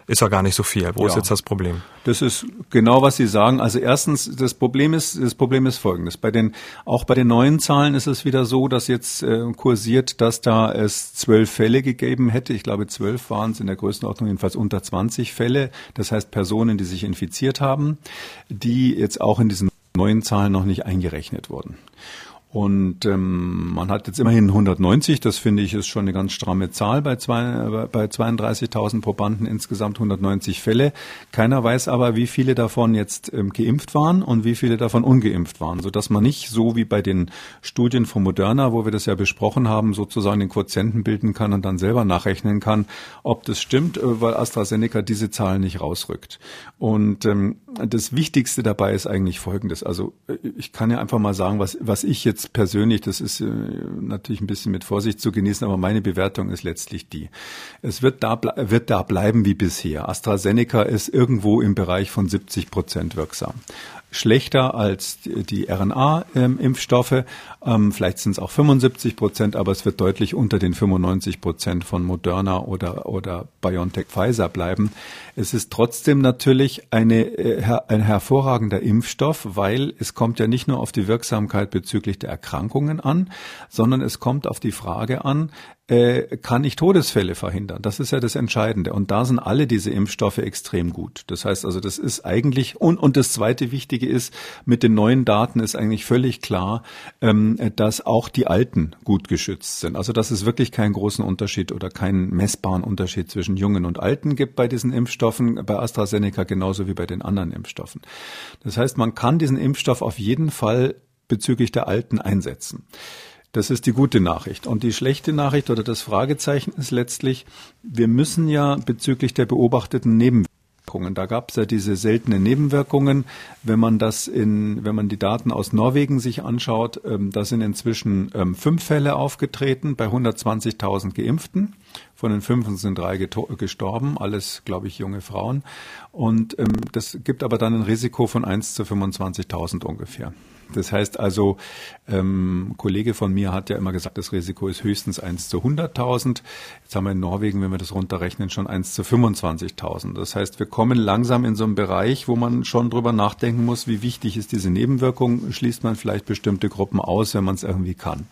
ist ja gar nicht so viel. Wo ja. ist jetzt das Problem? Das ist genau, was Sie sagen. Also erstens, das Problem ist, das Problem ist folgendes. Bei den, auch bei den neuen Zahlen ist es wieder so, dass jetzt äh, kursiert, dass da es zwölf Fälle gegeben hätte. Ich glaube, zwölf waren es in der Größenordnung jedenfalls unter 20 Fälle. Das heißt Personen, die sich infiziert haben, die jetzt auch in diesen neuen Zahlen noch nicht eingerechnet wurden. Und ähm, man hat jetzt immerhin 190, das finde ich ist schon eine ganz stramme Zahl bei, zwei, bei 32.000 Probanden insgesamt 190 Fälle. Keiner weiß aber, wie viele davon jetzt ähm, geimpft waren und wie viele davon ungeimpft waren, so dass man nicht so wie bei den Studien von Moderna, wo wir das ja besprochen haben, sozusagen den Quotienten bilden kann und dann selber nachrechnen kann, ob das stimmt, äh, weil AstraZeneca diese Zahlen nicht rausrückt. Und ähm, das Wichtigste dabei ist eigentlich Folgendes. Also äh, ich kann ja einfach mal sagen, was, was ich jetzt persönlich, das ist äh, natürlich ein bisschen mit Vorsicht zu genießen, aber meine Bewertung ist letztlich die. Es wird da, wird da bleiben wie bisher. AstraZeneca ist irgendwo im Bereich von 70 Prozent wirksam schlechter als die RNA-Impfstoffe. Ähm, vielleicht sind es auch 75 Prozent, aber es wird deutlich unter den 95 Prozent von Moderna oder, oder BioNTech Pfizer bleiben. Es ist trotzdem natürlich eine, äh, ein hervorragender Impfstoff, weil es kommt ja nicht nur auf die Wirksamkeit bezüglich der Erkrankungen an, sondern es kommt auf die Frage an, äh, kann ich Todesfälle verhindern. Das ist ja das Entscheidende. Und da sind alle diese Impfstoffe extrem gut. Das heißt also, das ist eigentlich, und, und das zweite Wichtige ist, mit den neuen Daten ist eigentlich völlig klar, ähm, dass auch die Alten gut geschützt sind. Also, dass es wirklich keinen großen Unterschied oder keinen messbaren Unterschied zwischen Jungen und Alten gibt bei diesen Impfstoffen, bei AstraZeneca genauso wie bei den anderen Impfstoffen. Das heißt, man kann diesen Impfstoff auf jeden Fall bezüglich der Alten einsetzen. Das ist die gute Nachricht. Und die schlechte Nachricht oder das Fragezeichen ist letztlich, wir müssen ja bezüglich der beobachteten Nebenwirkungen, da gab es ja diese seltenen Nebenwirkungen. Wenn man das in, wenn man die Daten aus Norwegen sich anschaut, ähm, da sind inzwischen ähm, fünf Fälle aufgetreten bei 120.000 Geimpften. Von den fünf sind drei gestorben, alles, glaube ich, junge Frauen. Und ähm, das gibt aber dann ein Risiko von 1 zu 25.000 ungefähr. Das heißt also, ähm, Kollege von mir hat ja immer gesagt, das Risiko ist höchstens 1 zu 100.000. Jetzt haben wir in Norwegen, wenn wir das runterrechnen, schon 1 zu 25.000. Das heißt, wir kommen langsam in so einen Bereich, wo man schon drüber nachdenken muss, wie wichtig ist diese Nebenwirkung. Schließt man vielleicht bestimmte Gruppen aus, wenn man es irgendwie kann.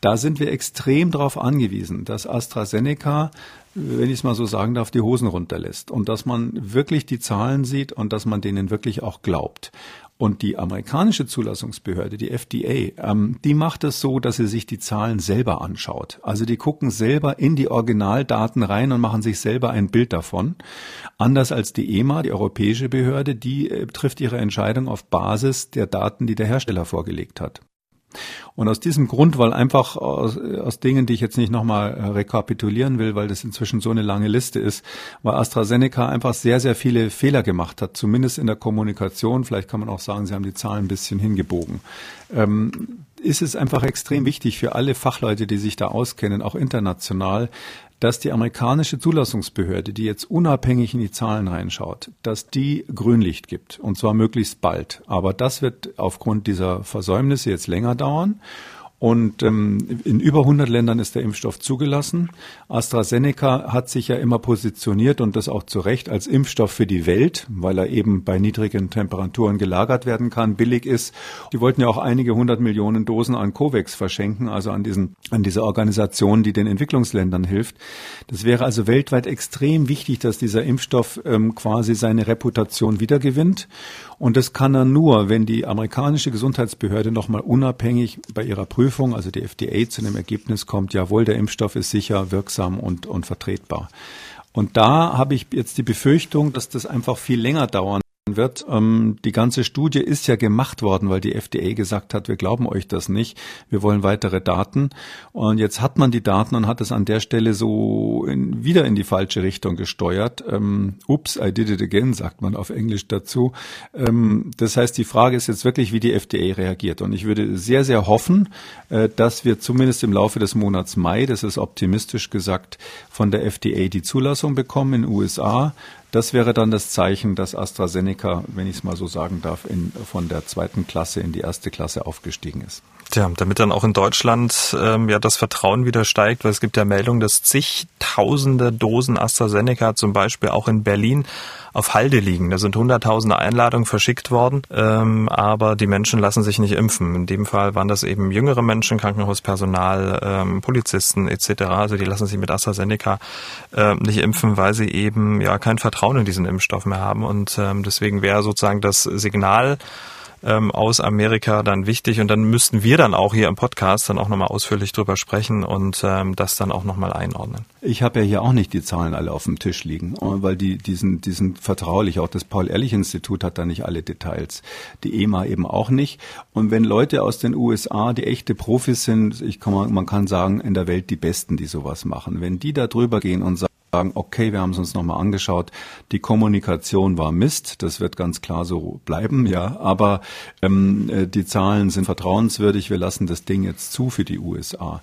Da sind wir extrem darauf angewiesen, dass AstraZeneca, wenn ich es mal so sagen darf, die Hosen runterlässt und dass man wirklich die Zahlen sieht und dass man denen wirklich auch glaubt. Und die amerikanische Zulassungsbehörde, die FDA, ähm, die macht es so, dass sie sich die Zahlen selber anschaut. Also die gucken selber in die Originaldaten rein und machen sich selber ein Bild davon. Anders als die EMA, die europäische Behörde, die äh, trifft ihre Entscheidung auf Basis der Daten, die der Hersteller vorgelegt hat. Und aus diesem Grund, weil einfach aus, aus Dingen, die ich jetzt nicht nochmal äh, rekapitulieren will, weil das inzwischen so eine lange Liste ist, weil AstraZeneca einfach sehr, sehr viele Fehler gemacht hat, zumindest in der Kommunikation. Vielleicht kann man auch sagen, sie haben die Zahlen ein bisschen hingebogen. Ähm, ist es einfach extrem wichtig für alle Fachleute, die sich da auskennen, auch international, dass die amerikanische Zulassungsbehörde, die jetzt unabhängig in die Zahlen reinschaut, dass die Grünlicht gibt und zwar möglichst bald. Aber das wird aufgrund dieser Versäumnisse jetzt länger dauern. Und ähm, in über 100 Ländern ist der Impfstoff zugelassen. AstraZeneca hat sich ja immer positioniert und das auch zu Recht als Impfstoff für die Welt, weil er eben bei niedrigen Temperaturen gelagert werden kann, billig ist. Die wollten ja auch einige hundert Millionen Dosen an COVAX verschenken, also an diesen an diese Organisation, die den Entwicklungsländern hilft. Das wäre also weltweit extrem wichtig, dass dieser Impfstoff ähm, quasi seine Reputation wiedergewinnt. Und das kann er nur, wenn die amerikanische Gesundheitsbehörde nochmal unabhängig bei ihrer Prüfung, also die FDA, zu dem Ergebnis kommt, jawohl, der Impfstoff ist sicher, wirksam und, und vertretbar. Und da habe ich jetzt die Befürchtung, dass das einfach viel länger dauern wird. Ähm, die ganze Studie ist ja gemacht worden, weil die FDA gesagt hat, wir glauben euch das nicht, wir wollen weitere Daten. Und jetzt hat man die Daten und hat es an der Stelle so in, wieder in die falsche Richtung gesteuert. Ähm, Ups, I did it again, sagt man auf Englisch dazu. Ähm, das heißt, die Frage ist jetzt wirklich, wie die FDA reagiert. Und ich würde sehr, sehr hoffen, äh, dass wir zumindest im Laufe des Monats Mai, das ist optimistisch gesagt, von der FDA die Zulassung bekommen in USA. Das wäre dann das Zeichen, dass AstraZeneca, wenn ich es mal so sagen darf, in, von der zweiten Klasse in die erste Klasse aufgestiegen ist. Tja, damit dann auch in Deutschland ähm, ja das Vertrauen wieder steigt, weil es gibt ja Meldungen, dass zigtausende Dosen AstraZeneca zum Beispiel auch in Berlin auf Halde liegen. Da sind hunderttausende Einladungen verschickt worden, ähm, aber die Menschen lassen sich nicht impfen. In dem Fall waren das eben jüngere Menschen, Krankenhauspersonal, ähm, Polizisten etc. Also die lassen sich mit AstraZeneca äh, nicht impfen, weil sie eben ja kein Vertrauen in diesen Impfstoff mehr haben. Und ähm, deswegen wäre sozusagen das Signal ähm, aus Amerika dann wichtig und dann müssten wir dann auch hier im Podcast dann auch nochmal ausführlich drüber sprechen und ähm, das dann auch nochmal einordnen. Ich habe ja hier auch nicht die Zahlen alle auf dem Tisch liegen, weil die diesen diesen vertraulich auch das Paul-Ehrlich-Institut hat da nicht alle Details, die EMA eben auch nicht. Und wenn Leute aus den USA, die echte Profis sind, ich kann man kann sagen in der Welt die Besten, die sowas machen, wenn die da drüber gehen und sagen sagen, okay, wir haben es uns nochmal angeschaut, die Kommunikation war Mist, das wird ganz klar so bleiben, ja, aber ähm, äh, die Zahlen sind vertrauenswürdig, wir lassen das Ding jetzt zu für die USA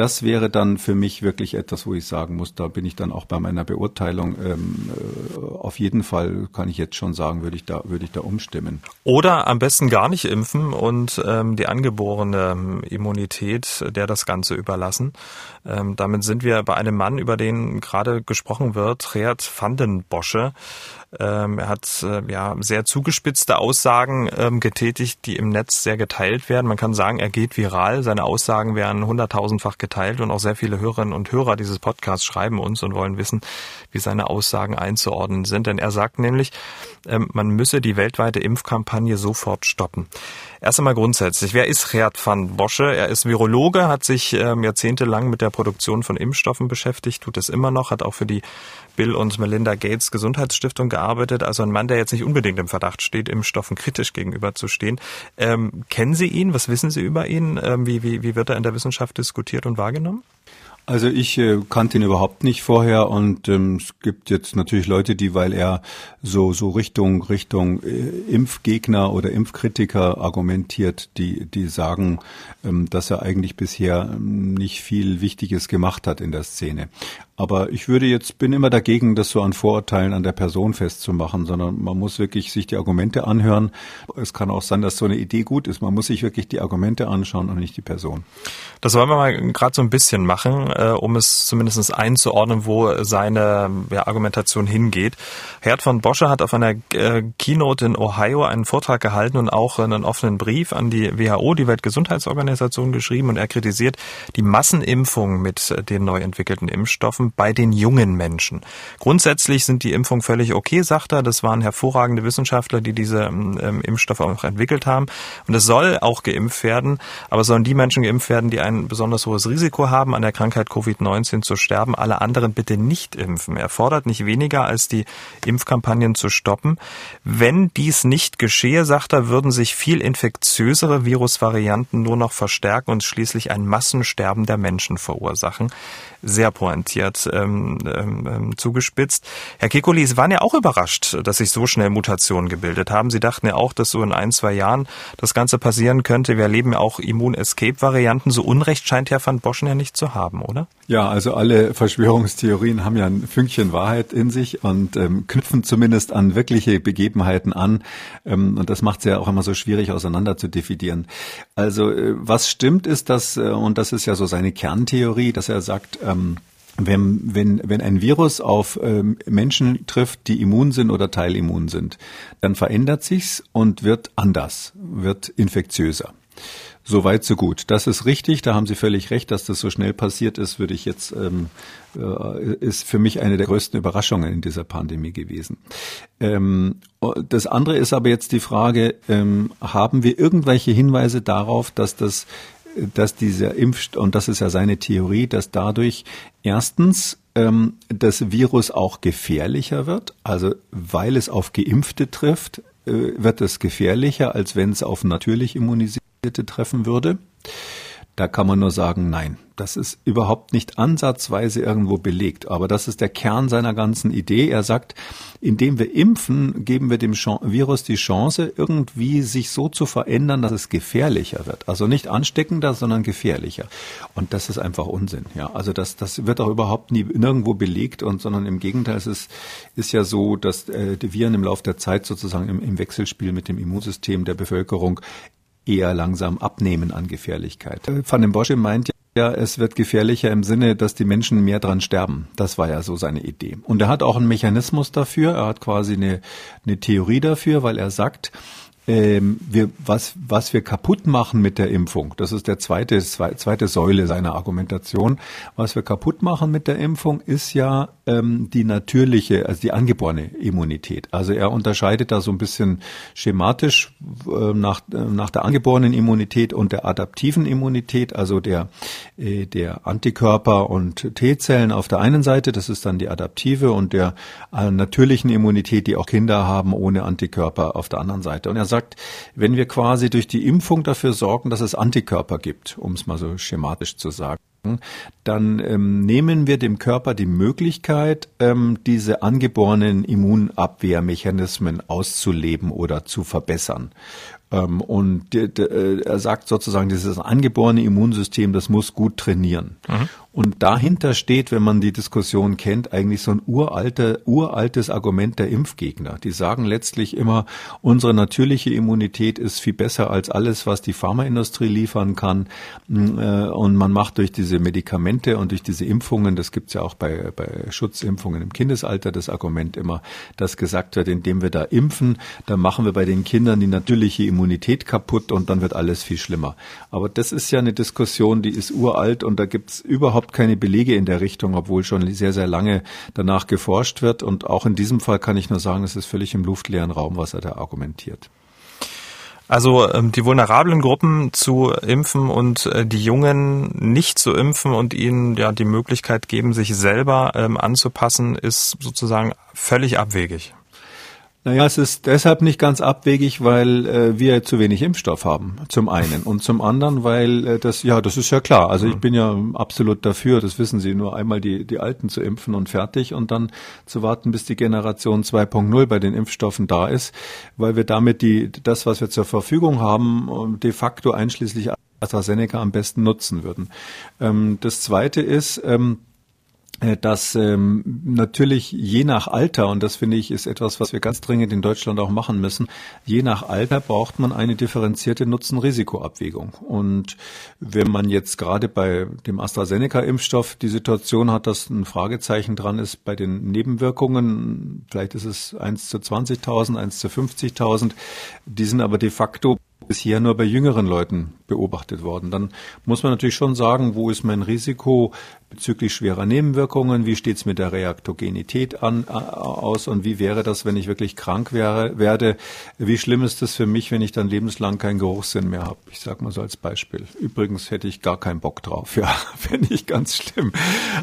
das wäre dann für mich wirklich etwas, wo ich sagen muss, da bin ich dann auch bei meiner Beurteilung ähm, äh, auf jeden Fall, kann ich jetzt schon sagen, würde ich da, würde ich da umstimmen. Oder am besten gar nicht impfen und ähm, die angeborene ähm, Immunität der das Ganze überlassen. Ähm, damit sind wir bei einem Mann, über den gerade gesprochen wird, Reat van den Bosche. Ähm, er hat äh, ja sehr zugespitzte Aussagen ähm, getätigt, die im Netz sehr geteilt werden. Man kann sagen, er geht viral. Seine Aussagen werden hunderttausendfach geteilt und auch sehr viele Hörerinnen und Hörer dieses Podcasts schreiben uns und wollen wissen, wie seine Aussagen einzuordnen sind. Denn er sagt nämlich, ähm, man müsse die weltweite Impfkampagne sofort stoppen. Erst einmal grundsätzlich, wer ist Gerd van Bosche? Er ist Virologe, hat sich ähm, jahrzehntelang mit der Produktion von Impfstoffen beschäftigt, tut es immer noch, hat auch für die Bill und Melinda Gates Gesundheitsstiftung gearbeitet. Also ein Mann, der jetzt nicht unbedingt im Verdacht steht, Impfstoffen kritisch gegenüberzustehen. Ähm, kennen Sie ihn? Was wissen Sie über ihn? Ähm, wie, wie, wie wird er in der Wissenschaft diskutiert und wahrgenommen? Also ich äh, kannte ihn überhaupt nicht vorher und ähm, es gibt jetzt natürlich Leute, die, weil er so so Richtung Richtung äh, Impfgegner oder Impfkritiker argumentiert, die die sagen, ähm, dass er eigentlich bisher ähm, nicht viel Wichtiges gemacht hat in der Szene. Aber ich würde jetzt, bin immer dagegen, das so an Vorurteilen an der Person festzumachen, sondern man muss wirklich sich die Argumente anhören. Es kann auch sein, dass so eine Idee gut ist. Man muss sich wirklich die Argumente anschauen und nicht die Person. Das wollen wir mal gerade so ein bisschen machen, äh, um es zumindest einzuordnen, wo seine ja, Argumentation hingeht. Herd von Bosche hat auf einer äh, Keynote in Ohio einen Vortrag gehalten und auch einen offenen Brief an die WHO, die Weltgesundheitsorganisation, geschrieben und er kritisiert die Massenimpfung mit den neu entwickelten Impfstoffen bei den jungen Menschen. Grundsätzlich sind die Impfungen völlig okay, sagt er. Das waren hervorragende Wissenschaftler, die diese ähm, Impfstoffe auch entwickelt haben. Und es soll auch geimpft werden, aber sollen die Menschen geimpft werden, die ein besonders hohes Risiko haben, an der Krankheit Covid-19 zu sterben. Alle anderen bitte nicht impfen. Er fordert nicht weniger, als die Impfkampagnen zu stoppen. Wenn dies nicht geschehe, sagt er, würden sich viel infektiösere Virusvarianten nur noch verstärken und schließlich ein Massensterben der Menschen verursachen sehr pointiert ähm, ähm, ähm, zugespitzt. Herr Kekulé, Sie waren ja auch überrascht, dass sich so schnell Mutationen gebildet haben. Sie dachten ja auch, dass so in ein, zwei Jahren das Ganze passieren könnte. Wir erleben ja auch Immun-Escape-Varianten. So Unrecht scheint Herr van Boschen ja nicht zu haben, oder? Ja, also alle Verschwörungstheorien haben ja ein Fünkchen Wahrheit in sich und ähm, knüpfen zumindest an wirkliche Begebenheiten an. Ähm, und das macht es ja auch immer so schwierig auseinander zu dividieren. Also äh, was stimmt ist, dass, äh, und das ist ja so seine Kerntheorie, dass er sagt, ähm, wenn, wenn, wenn ein Virus auf ähm, Menschen trifft, die immun sind oder teilimmun sind, dann verändert sich's und wird anders, wird infektiöser. So weit, so gut. Das ist richtig, da haben Sie völlig recht, dass das so schnell passiert ist, würde ich jetzt, ähm, äh, ist für mich eine der größten Überraschungen in dieser Pandemie gewesen. Ähm, das andere ist aber jetzt die Frage, ähm, haben wir irgendwelche Hinweise darauf, dass das dass dieser Impfstoff, und das ist ja seine Theorie, dass dadurch erstens ähm, das Virus auch gefährlicher wird, also weil es auf Geimpfte trifft, äh, wird es gefährlicher, als wenn es auf natürlich Immunisierte treffen würde. Da kann man nur sagen, nein, das ist überhaupt nicht ansatzweise irgendwo belegt. Aber das ist der Kern seiner ganzen Idee. Er sagt, indem wir impfen, geben wir dem Virus die Chance, irgendwie sich so zu verändern, dass es gefährlicher wird. Also nicht ansteckender, sondern gefährlicher. Und das ist einfach Unsinn. Ja, also das, das wird auch überhaupt nie nirgendwo belegt und, sondern im Gegenteil, es ist, ist ja so, dass äh, die Viren im Laufe der Zeit sozusagen im, im Wechselspiel mit dem Immunsystem der Bevölkerung eher langsam abnehmen an Gefährlichkeit. Van den Bosche meint ja, es wird gefährlicher im Sinne, dass die Menschen mehr dran sterben. Das war ja so seine Idee. Und er hat auch einen Mechanismus dafür. Er hat quasi eine, eine Theorie dafür, weil er sagt, ähm, wir, was, was wir kaputt machen mit der Impfung, das ist der zweite, zweite Säule seiner Argumentation, was wir kaputt machen mit der Impfung ist ja ähm, die natürliche, also die angeborene Immunität. Also er unterscheidet da so ein bisschen schematisch äh, nach, äh, nach der angeborenen Immunität und der adaptiven Immunität, also der, äh, der Antikörper und T-Zellen auf der einen Seite, das ist dann die adaptive und der äh, natürlichen Immunität, die auch Kinder haben ohne Antikörper auf der anderen Seite. Und er sagt, wenn wir quasi durch die Impfung dafür sorgen, dass es Antikörper gibt, um es mal so schematisch zu sagen, dann ähm, nehmen wir dem Körper die Möglichkeit, ähm, diese angeborenen Immunabwehrmechanismen auszuleben oder zu verbessern. Ähm, und äh, er sagt sozusagen, dieses angeborene Immunsystem, das muss gut trainieren. Mhm. Und dahinter steht, wenn man die Diskussion kennt, eigentlich so ein uralter, uraltes Argument der Impfgegner. Die sagen letztlich immer, unsere natürliche Immunität ist viel besser als alles, was die Pharmaindustrie liefern kann. Mm, äh, und man macht durch diese Medikamente und durch diese Impfungen, das gibt's ja auch bei, bei Schutzimpfungen im Kindesalter, das Argument immer, dass gesagt wird, indem wir da impfen, dann machen wir bei den Kindern die natürliche Immunität kaputt und dann wird alles viel schlimmer. Aber das ist ja eine Diskussion, die ist uralt und da gibt's überhaupt überhaupt keine Belege in der Richtung, obwohl schon sehr, sehr lange danach geforscht wird. Und auch in diesem Fall kann ich nur sagen, es ist völlig im luftleeren Raum, was er da argumentiert. Also ähm, die vulnerablen Gruppen zu impfen und äh, die Jungen nicht zu impfen und ihnen ja die Möglichkeit geben, sich selber ähm, anzupassen, ist sozusagen völlig abwegig. Naja, es ist deshalb nicht ganz abwegig, weil äh, wir zu wenig Impfstoff haben, zum einen. Und zum anderen, weil äh, das, ja, das ist ja klar. Also ich mhm. bin ja absolut dafür, das wissen Sie, nur einmal die, die Alten zu impfen und fertig und dann zu warten, bis die Generation 2.0 bei den Impfstoffen da ist, weil wir damit die, das, was wir zur Verfügung haben, de facto einschließlich AstraZeneca am besten nutzen würden. Ähm, das zweite ist, ähm, äh, dass ähm, natürlich je nach Alter, und das finde ich ist etwas, was wir ganz dringend in Deutschland auch machen müssen, je nach Alter braucht man eine differenzierte Nutzen-Risiko-Abwägung. Und wenn man jetzt gerade bei dem AstraZeneca-Impfstoff die Situation hat, dass ein Fragezeichen dran ist bei den Nebenwirkungen, vielleicht ist es 1 zu 20.000, 1 zu 50.000, die sind aber de facto bisher nur bei jüngeren Leuten beobachtet worden. Dann muss man natürlich schon sagen, wo ist mein Risiko bezüglich schwerer Nebenwirkungen, wie steht es mit der Reaktogenität an, äh, aus und wie wäre das, wenn ich wirklich krank wäre, werde, wie schlimm ist das für mich, wenn ich dann lebenslang keinen Geruchssinn mehr habe. Ich sage mal so als Beispiel. Übrigens hätte ich gar keinen Bock drauf, *laughs* ja, fände ich ganz schlimm.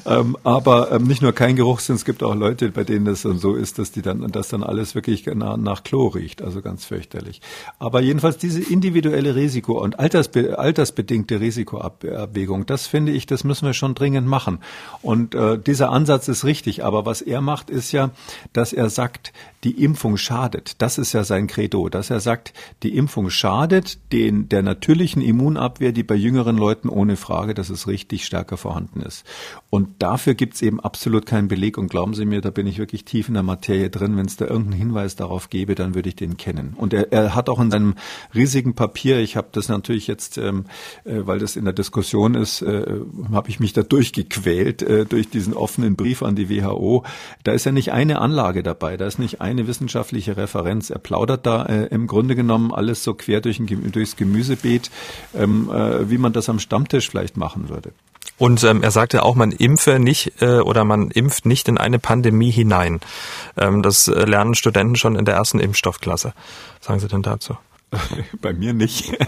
Ähm, aber ähm, nicht nur kein Geruchssinn, es gibt auch Leute, bei denen das dann so ist, dass die dann, dass dann alles wirklich nach, nach Klo riecht, also ganz fürchterlich. Aber jedenfalls diese individuelle Risiko und altersbe altersbedingte Risikoabwägung, das finde ich, das müssen wir schon dringend machen machen. Und äh, dieser Ansatz ist richtig. Aber was er macht, ist ja, dass er sagt, die Impfung schadet. Das ist ja sein Credo, dass er sagt, die Impfung schadet den, der natürlichen Immunabwehr, die bei jüngeren Leuten ohne Frage, dass es richtig stärker vorhanden ist. Und dafür gibt es eben absolut keinen Beleg. Und glauben Sie mir, da bin ich wirklich tief in der Materie drin. Wenn es da irgendeinen Hinweis darauf gäbe, dann würde ich den kennen. Und er, er hat auch in seinem riesigen Papier, ich habe das natürlich jetzt, ähm, äh, weil das in der Diskussion ist, äh, habe ich mich da durchgequält äh, durch diesen offenen Brief an die WHO. Da ist ja nicht eine Anlage dabei, da ist nicht eine wissenschaftliche Referenz. Er plaudert da äh, im Grunde genommen alles so quer durch ein, durchs Gemüsebeet, ähm, äh, wie man das am Stammtisch vielleicht machen würde. Und ähm, er sagte auch, man impfe nicht äh, oder man impft nicht in eine Pandemie hinein. Ähm, das äh, lernen Studenten schon in der ersten Impfstoffklasse. Was sagen Sie denn dazu? *laughs* Bei mir nicht. *laughs*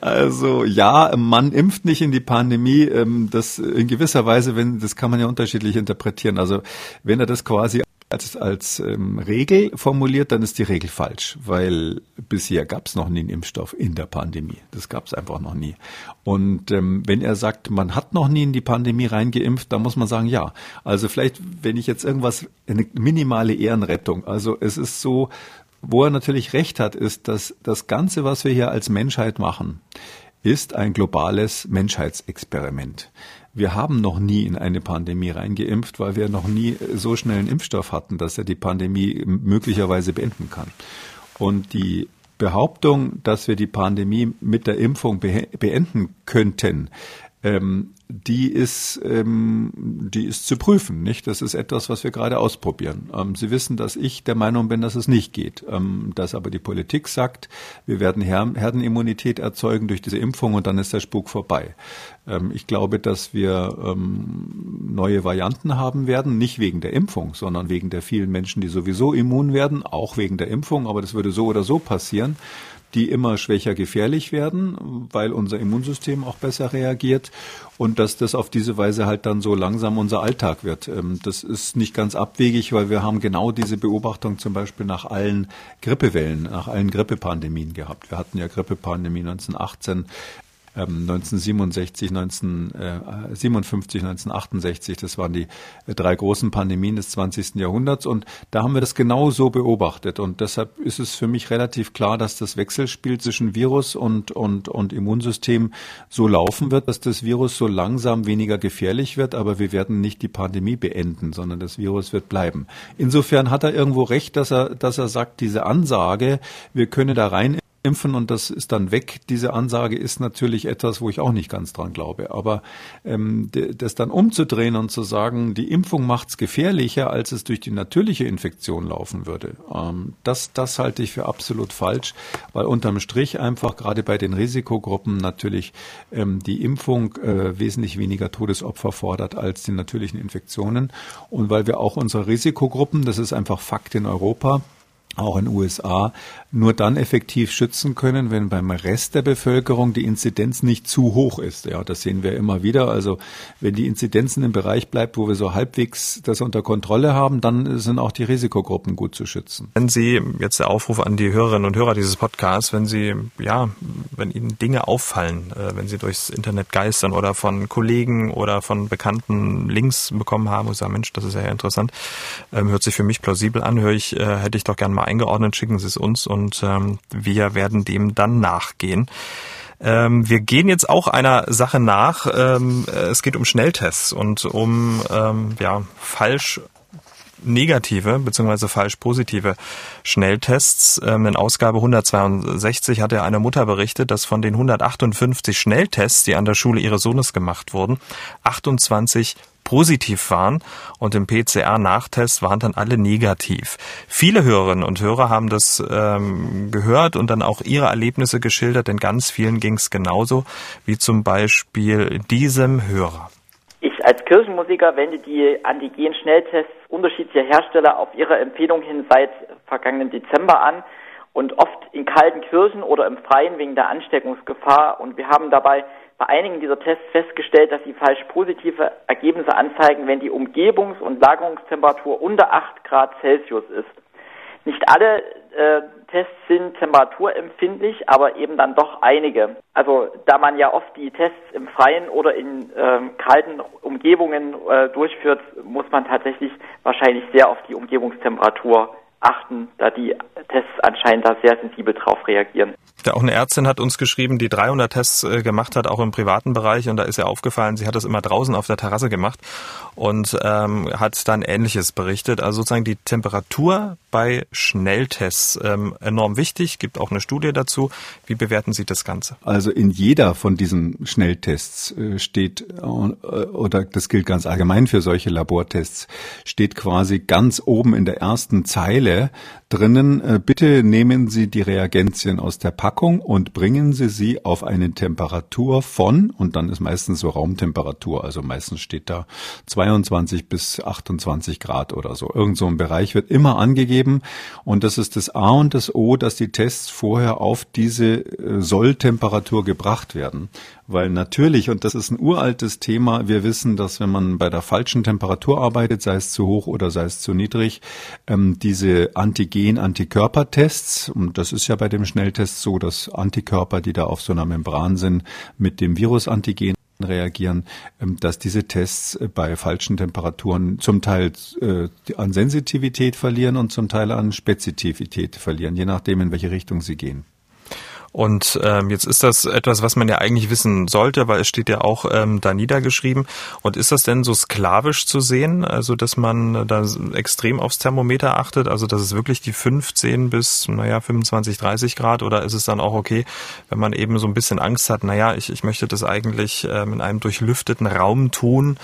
Also ja, man impft nicht in die Pandemie. Ähm, das in gewisser Weise, wenn das kann man ja unterschiedlich interpretieren. Also wenn er das quasi als, als ähm, Regel formuliert, dann ist die Regel falsch, weil bisher gab es noch nie einen Impfstoff in der Pandemie. Das gab es einfach noch nie. Und ähm, wenn er sagt, man hat noch nie in die Pandemie reingeimpft, dann muss man sagen, ja. Also vielleicht, wenn ich jetzt irgendwas, eine minimale Ehrenrettung. Also es ist so, wo er natürlich recht hat, ist, dass das Ganze, was wir hier als Menschheit machen, ist ein globales Menschheitsexperiment. Wir haben noch nie in eine Pandemie reingeimpft, weil wir noch nie so schnell einen Impfstoff hatten, dass er die Pandemie möglicherweise beenden kann. Und die Behauptung, dass wir die Pandemie mit der Impfung beenden könnten, ähm, die ist, ähm, die ist zu prüfen, nicht? Das ist etwas, was wir gerade ausprobieren. Ähm, Sie wissen, dass ich der Meinung bin, dass es nicht geht, ähm, dass aber die Politik sagt, wir werden Her Herdenimmunität erzeugen durch diese Impfung und dann ist der Spuk vorbei. Ähm, ich glaube, dass wir ähm, neue Varianten haben werden, nicht wegen der Impfung, sondern wegen der vielen Menschen, die sowieso immun werden, auch wegen der Impfung, aber das würde so oder so passieren die immer schwächer gefährlich werden, weil unser Immunsystem auch besser reagiert und dass das auf diese Weise halt dann so langsam unser Alltag wird. Ähm, das ist nicht ganz abwegig, weil wir haben genau diese Beobachtung zum Beispiel nach allen Grippewellen, nach allen Grippepandemien gehabt. Wir hatten ja Grippepandemie 1918, 1967, 1957, 1968. Das waren die äh, drei großen Pandemien des 20. Jahrhunderts. Und da haben wir das genau so beobachtet. Und deshalb ist es für mich relativ klar, dass das Wechselspiel zwischen Virus und, und, und Immunsystem so laufen wird, dass das Virus so langsam weniger gefährlich wird. Aber wir werden nicht die Pandemie beenden, sondern das Virus wird bleiben. Insofern hat er irgendwo recht, dass er, dass er sagt, diese Ansage, wir können da rein impfen und das ist dann weg. Diese Ansage ist natürlich etwas, wo ich auch nicht ganz dran glaube. Aber ähm, das dann umzudrehen und zu sagen, die Impfung macht es gefährlicher, als es durch die natürliche Infektion laufen würde, ähm, das, das halte ich für absolut falsch, weil unterm Strich einfach gerade bei den Risikogruppen natürlich ähm, die Impfung äh, wesentlich weniger Todesopfer fordert als die natürlichen Infektionen. Und weil wir auch unsere Risikogruppen, das ist einfach Fakt in Europa, auch in USA, nur dann effektiv schützen können, wenn beim Rest der Bevölkerung die Inzidenz nicht zu hoch ist. Ja, das sehen wir immer wieder. Also wenn die Inzidenzen im Bereich bleibt, wo wir so halbwegs das unter Kontrolle haben, dann sind auch die Risikogruppen gut zu schützen. Wenn Sie jetzt der Aufruf an die Hörerinnen und Hörer dieses Podcasts, wenn Sie ja, wenn Ihnen Dinge auffallen, äh, wenn Sie durchs Internet geistern oder von Kollegen oder von Bekannten Links bekommen haben und sagen, Mensch, das ist ja interessant, ähm, hört sich für mich plausibel an, höre ich, äh, hätte ich doch gerne mal eingeordnet, schicken Sie es uns und ähm, wir werden dem dann nachgehen. Ähm, wir gehen jetzt auch einer Sache nach. Ähm, es geht um Schnelltests und um ähm, ja, falsch negative bzw. falsch positive Schnelltests. Ähm, in Ausgabe 162 hat er eine Mutter berichtet, dass von den 158 Schnelltests, die an der Schule ihres Sohnes gemacht wurden, 28 positiv waren und im PCR-Nachtest waren dann alle negativ. Viele Hörerinnen und Hörer haben das ähm, gehört und dann auch ihre Erlebnisse geschildert, denn ganz vielen ging es genauso wie zum Beispiel diesem Hörer. Ich als Kirchenmusiker wende die Antigen-Schnelltests unterschiedlicher Hersteller auf ihre Empfehlung hin seit vergangenen Dezember an und oft in kalten Kirchen oder im Freien wegen der Ansteckungsgefahr. Und wir haben dabei bei einigen dieser Tests festgestellt, dass sie falsch positive Ergebnisse anzeigen, wenn die Umgebungs- und Lagerungstemperatur unter 8 Grad Celsius ist. Nicht alle äh, Tests sind temperaturempfindlich, aber eben dann doch einige. Also da man ja oft die Tests im Freien oder in ähm, kalten Umgebungen äh, durchführt, muss man tatsächlich wahrscheinlich sehr auf die Umgebungstemperatur achten, da die Tests anscheinend da sehr sensibel drauf reagieren. Ja, auch eine Ärztin hat uns geschrieben, die 300 Tests äh, gemacht hat, auch im privaten Bereich. Und da ist ihr aufgefallen, sie hat das immer draußen auf der Terrasse gemacht und ähm, hat dann Ähnliches berichtet. Also sozusagen die Temperatur bei Schnelltests ähm, enorm wichtig. Gibt auch eine Studie dazu. Wie bewerten Sie das Ganze? Also in jeder von diesen Schnelltests äh, steht, äh, oder das gilt ganz allgemein für solche Labortests, steht quasi ganz oben in der ersten Zeile Drinnen, äh, bitte nehmen Sie die Reagenzien aus der Packung und bringen Sie sie auf eine Temperatur von, und dann ist meistens so Raumtemperatur, also meistens steht da 22 bis 28 Grad oder so. Irgend so ein Bereich wird immer angegeben und das ist das A und das O, dass die Tests vorher auf diese äh, Solltemperatur gebracht werden. Weil natürlich, und das ist ein uraltes Thema, wir wissen, dass wenn man bei der falschen Temperatur arbeitet, sei es zu hoch oder sei es zu niedrig, ähm, diese Antigen-Antikörpertests, und das ist ja bei dem Schnelltest so, dass Antikörper, die da auf so einer Membran sind, mit dem Virusantigen reagieren, ähm, dass diese Tests äh, bei falschen Temperaturen zum Teil äh, an Sensitivität verlieren und zum Teil an Spezifität verlieren, je nachdem, in welche Richtung sie gehen. Und ähm, jetzt ist das etwas, was man ja eigentlich wissen sollte, weil es steht ja auch ähm, da niedergeschrieben. Und ist das denn so sklavisch zu sehen, also dass man da extrem aufs Thermometer achtet, also dass es wirklich die 15 bis, naja, 25, 30 Grad oder ist es dann auch okay, wenn man eben so ein bisschen Angst hat, naja, ich, ich möchte das eigentlich ähm, in einem durchlüfteten Raum tun,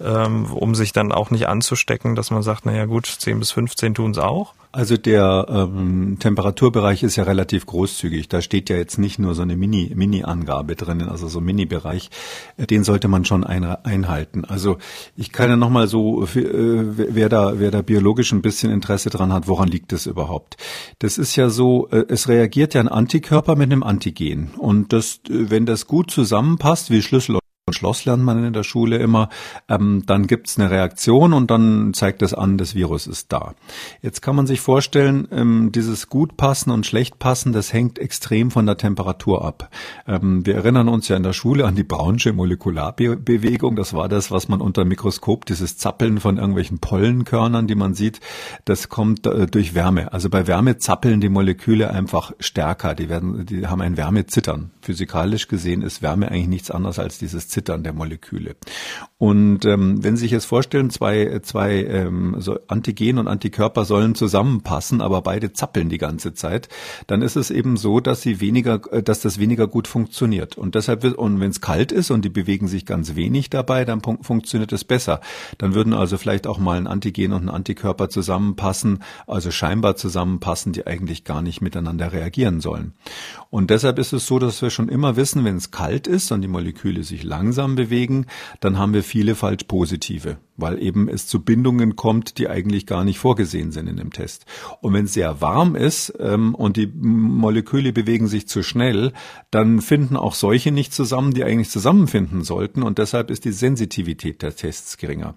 ähm, um sich dann auch nicht anzustecken, dass man sagt, naja gut, 10 bis 15 tun es auch? Also der ähm, Temperaturbereich ist ja relativ großzügig. Da steht ja jetzt nicht nur so eine Mini, Mini-Angabe drinnen, also so ein Mini-Bereich. Den sollte man schon ein, einhalten. Also ich kann ja nochmal so, äh, wer da, wer da biologisch ein bisschen Interesse dran hat, woran liegt es überhaupt? Das ist ja so, äh, es reagiert ja ein Antikörper mit einem Antigen. Und das, äh, wenn das gut zusammenpasst, wie Schlüssel Schloss lernt man in der Schule immer, ähm, dann gibt's eine Reaktion und dann zeigt es an, das Virus ist da. Jetzt kann man sich vorstellen, ähm, dieses gut passen und schlecht passen, das hängt extrem von der Temperatur ab. Ähm, wir erinnern uns ja in der Schule an die Brownsche Molekularbewegung. Das war das, was man unter Mikroskop, dieses Zappeln von irgendwelchen Pollenkörnern, die man sieht, das kommt äh, durch Wärme. Also bei Wärme zappeln die Moleküle einfach stärker. Die werden, die haben ein Wärmezittern. Physikalisch gesehen ist Wärme eigentlich nichts anderes als dieses Zittern der Moleküle. Und ähm, wenn Sie sich jetzt vorstellen, zwei, zwei ähm, so Antigen und Antikörper sollen zusammenpassen, aber beide zappeln die ganze Zeit, dann ist es eben so, dass sie weniger, äh, dass das weniger gut funktioniert. Und deshalb und wenn es kalt ist und die bewegen sich ganz wenig dabei, dann funktioniert es besser. Dann würden also vielleicht auch mal ein Antigen und ein Antikörper zusammenpassen, also scheinbar zusammenpassen, die eigentlich gar nicht miteinander reagieren sollen. Und deshalb ist es so, dass wir schon immer wissen, wenn es kalt ist und die Moleküle sich langsam bewegen, dann haben wir viele falsch positive weil eben es zu Bindungen kommt, die eigentlich gar nicht vorgesehen sind in dem Test. Und wenn es sehr warm ist ähm, und die Moleküle bewegen sich zu schnell, dann finden auch solche nicht zusammen, die eigentlich zusammenfinden sollten. Und deshalb ist die Sensitivität der Tests geringer.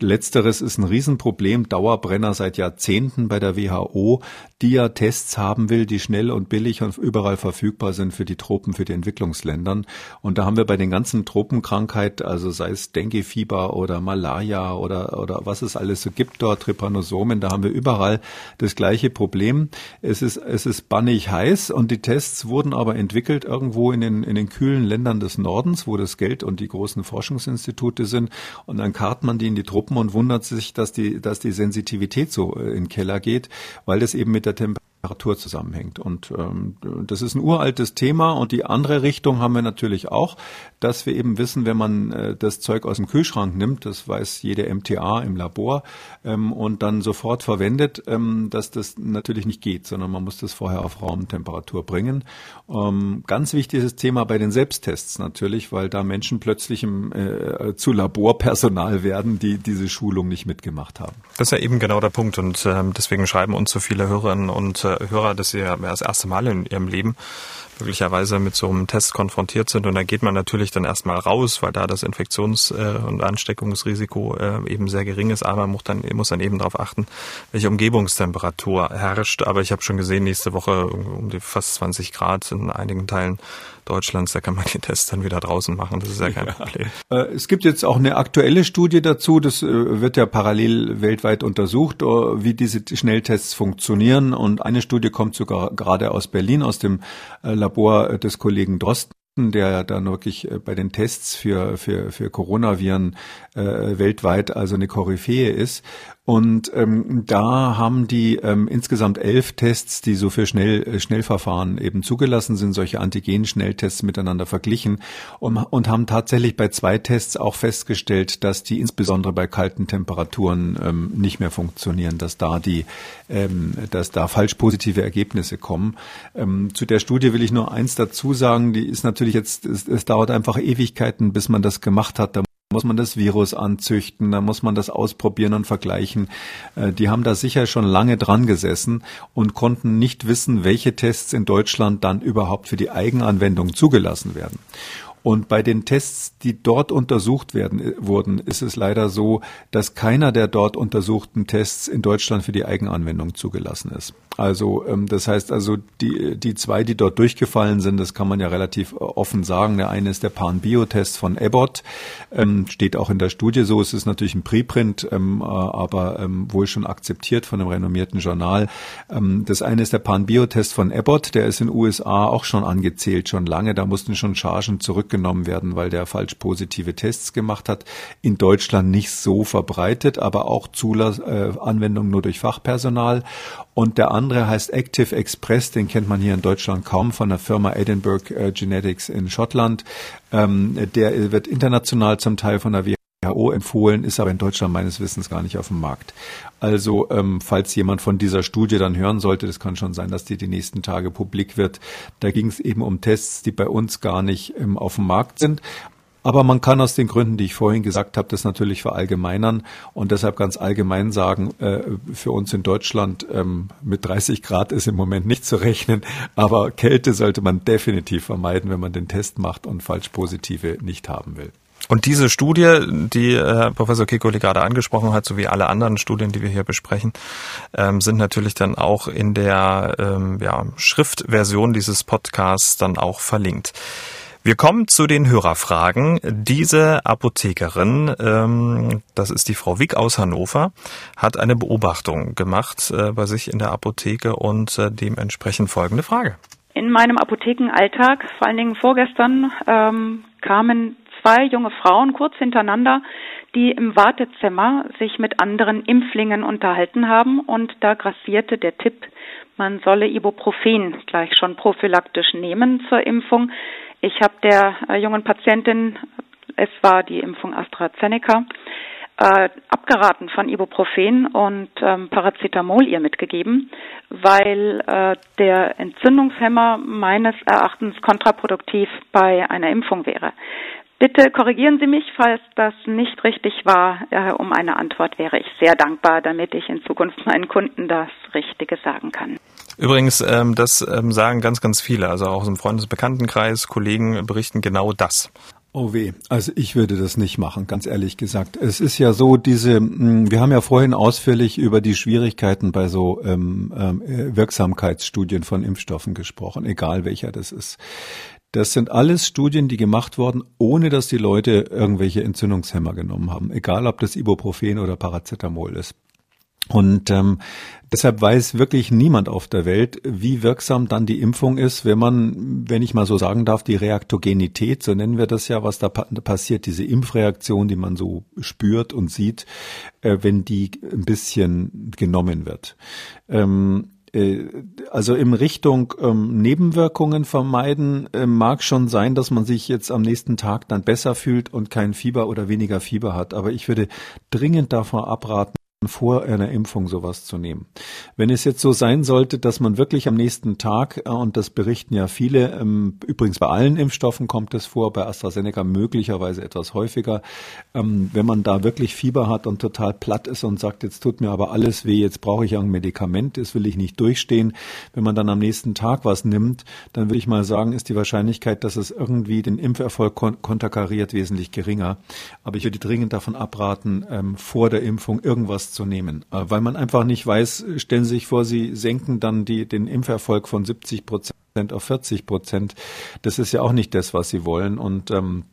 Letzteres ist ein Riesenproblem, Dauerbrenner seit Jahrzehnten bei der WHO, die ja Tests haben will, die schnell und billig und überall verfügbar sind für die Tropen, für die Entwicklungsländern. Und da haben wir bei den ganzen Tropenkrankheiten, also sei es Dengue-Fieber oder Malaria, Malaria oder, oder was es alles so gibt dort, Trypanosomen, da haben wir überall das gleiche Problem. Es ist, es ist bannig heiß und die Tests wurden aber entwickelt irgendwo in den, in den kühlen Ländern des Nordens, wo das Geld und die großen Forschungsinstitute sind. Und dann karrt man die in die Truppen und wundert sich, dass die, dass die Sensitivität so äh, in den Keller geht, weil das eben mit der Temperatur Temperatur zusammenhängt. Und ähm, das ist ein uraltes Thema. Und die andere Richtung haben wir natürlich auch, dass wir eben wissen, wenn man äh, das Zeug aus dem Kühlschrank nimmt, das weiß jede MTA im Labor, ähm, und dann sofort verwendet, ähm, dass das natürlich nicht geht, sondern man muss das vorher auf Raumtemperatur bringen. Ähm, ganz wichtiges Thema bei den Selbsttests natürlich, weil da Menschen plötzlich im, äh, zu Laborpersonal werden, die diese Schulung nicht mitgemacht haben. Das ist ja eben genau der Punkt. Und ähm, deswegen schreiben uns so viele Hörerinnen und äh, Hörer, dass sie ja das erste Mal in ihrem Leben möglicherweise mit so einem Test konfrontiert sind. Und da geht man natürlich dann erstmal raus, weil da das Infektions- äh, und Ansteckungsrisiko äh, eben sehr gering ist. Aber man muss dann, muss dann eben darauf achten, welche Umgebungstemperatur herrscht. Aber ich habe schon gesehen, nächste Woche um die fast 20 Grad in einigen Teilen Deutschlands, da kann man die Tests dann wieder draußen machen. Das ist ja kein ja. Problem. Äh, es gibt jetzt auch eine aktuelle Studie dazu. Das wird ja parallel weltweit untersucht, wie diese Schnelltests funktionieren. Und eine Studie kommt sogar gerade aus Berlin, aus dem Labor des Kollegen Drosten der dann wirklich äh, bei den Tests für, für, für Coronaviren äh, weltweit also eine Koryphäe ist. Und ähm, da haben die ähm, insgesamt elf Tests, die so für Schnell, äh, Schnellverfahren eben zugelassen sind, solche Antigen-Schnelltests miteinander verglichen und, und haben tatsächlich bei zwei Tests auch festgestellt, dass die insbesondere bei kalten Temperaturen ähm, nicht mehr funktionieren, dass da die, ähm, dass da falsch positive Ergebnisse kommen. Ähm, zu der Studie will ich nur eins dazu sagen, die ist natürlich jetzt, es, es dauert einfach Ewigkeiten, bis man das gemacht hat. Da muss man das Virus anzüchten, da muss man das ausprobieren und vergleichen. Äh, die haben da sicher schon lange dran gesessen und konnten nicht wissen, welche Tests in Deutschland dann überhaupt für die Eigenanwendung zugelassen werden. Und bei den Tests, die dort untersucht werden, äh, wurden, ist es leider so, dass keiner der dort untersuchten Tests in Deutschland für die Eigenanwendung zugelassen ist. Also ähm, das heißt also die die zwei, die dort durchgefallen sind, das kann man ja relativ äh, offen sagen. Der eine ist der Pan-Bio-Test von Abbott, ähm, steht auch in der Studie so. Es ist natürlich ein Preprint, ähm, äh, aber ähm, wohl schon akzeptiert von einem renommierten Journal. Ähm, das eine ist der Pan-Bio-Test von Abbott, der ist in den USA auch schon angezählt, schon lange. Da mussten schon Chargen zurückgenommen werden, weil der falsch positive Tests gemacht hat. In Deutschland nicht so verbreitet, aber auch Zulass äh, Anwendung nur durch Fachpersonal. Und der andere heißt Active Express, den kennt man hier in Deutschland kaum von der Firma Edinburgh äh, Genetics in Schottland. Ähm, der wird international zum Teil von der WHO empfohlen, ist aber in Deutschland meines Wissens gar nicht auf dem Markt. Also ähm, falls jemand von dieser Studie dann hören sollte, das kann schon sein, dass die die nächsten Tage publik wird. Da ging es eben um Tests, die bei uns gar nicht ähm, auf dem Markt sind. Aber man kann aus den Gründen, die ich vorhin gesagt habe, das natürlich verallgemeinern und deshalb ganz allgemein sagen, äh, für uns in Deutschland ähm, mit 30 Grad ist im Moment nicht zu rechnen, aber Kälte sollte man definitiv vermeiden, wenn man den Test macht und falsch positive nicht haben will. Und diese Studie, die äh, Professor Kekoli gerade angesprochen hat, sowie alle anderen Studien, die wir hier besprechen, ähm, sind natürlich dann auch in der ähm, ja, Schriftversion dieses Podcasts dann auch verlinkt. Wir kommen zu den Hörerfragen. Diese Apothekerin, ähm, das ist die Frau Wick aus Hannover, hat eine Beobachtung gemacht äh, bei sich in der Apotheke und äh, dementsprechend folgende Frage. In meinem Apothekenalltag, vor allen Dingen vorgestern, ähm, kamen zwei junge Frauen kurz hintereinander, die im Wartezimmer sich mit anderen Impflingen unterhalten haben und da grassierte der Tipp, man solle Ibuprofen gleich schon prophylaktisch nehmen zur Impfung. Ich habe der äh, jungen Patientin, es war die Impfung AstraZeneca, äh, abgeraten von Ibuprofen und ähm, Paracetamol ihr mitgegeben, weil äh, der Entzündungshemmer meines Erachtens kontraproduktiv bei einer Impfung wäre. Bitte korrigieren Sie mich, falls das nicht richtig war. Äh, um eine Antwort wäre ich sehr dankbar, damit ich in Zukunft meinen Kunden das Richtige sagen kann. Übrigens, ähm, das ähm, sagen ganz, ganz viele, also auch im Freundesbekanntenkreis, Kollegen berichten genau das. Oh weh, also ich würde das nicht machen, ganz ehrlich gesagt. Es ist ja so, diese, hm, wir haben ja vorhin ausführlich über die Schwierigkeiten bei so ähm, ähm, Wirksamkeitsstudien von Impfstoffen gesprochen, egal welcher das ist. Das sind alles Studien, die gemacht wurden, ohne dass die Leute irgendwelche Entzündungshemmer genommen haben, egal ob das Ibuprofen oder Paracetamol ist. Und ähm, deshalb weiß wirklich niemand auf der Welt, wie wirksam dann die Impfung ist, wenn man, wenn ich mal so sagen darf, die Reaktogenität, so nennen wir das ja, was da passiert, diese Impfreaktion, die man so spürt und sieht, äh, wenn die ein bisschen genommen wird. Ähm, äh, also in Richtung ähm, Nebenwirkungen vermeiden äh, mag schon sein, dass man sich jetzt am nächsten Tag dann besser fühlt und kein Fieber oder weniger Fieber hat. Aber ich würde dringend davon abraten, vor einer Impfung sowas zu nehmen. Wenn es jetzt so sein sollte, dass man wirklich am nächsten Tag, äh, und das berichten ja viele, ähm, übrigens bei allen Impfstoffen kommt es vor, bei AstraZeneca möglicherweise etwas häufiger, ähm, wenn man da wirklich Fieber hat und total platt ist und sagt, jetzt tut mir aber alles weh, jetzt brauche ich ein Medikament, das will ich nicht durchstehen. Wenn man dann am nächsten Tag was nimmt, dann würde ich mal sagen, ist die Wahrscheinlichkeit, dass es irgendwie den Impferfolg konterkariert, wesentlich geringer. Aber ich würde dringend davon abraten, ähm, vor der Impfung irgendwas zu nehmen, äh, weil man einfach nicht weiß, stellen Sie sich vor, Sie senken dann die, den Impferfolg von 70 Prozent auf 40 Prozent. Das ist ja auch nicht das, was Sie wollen. Und ähm,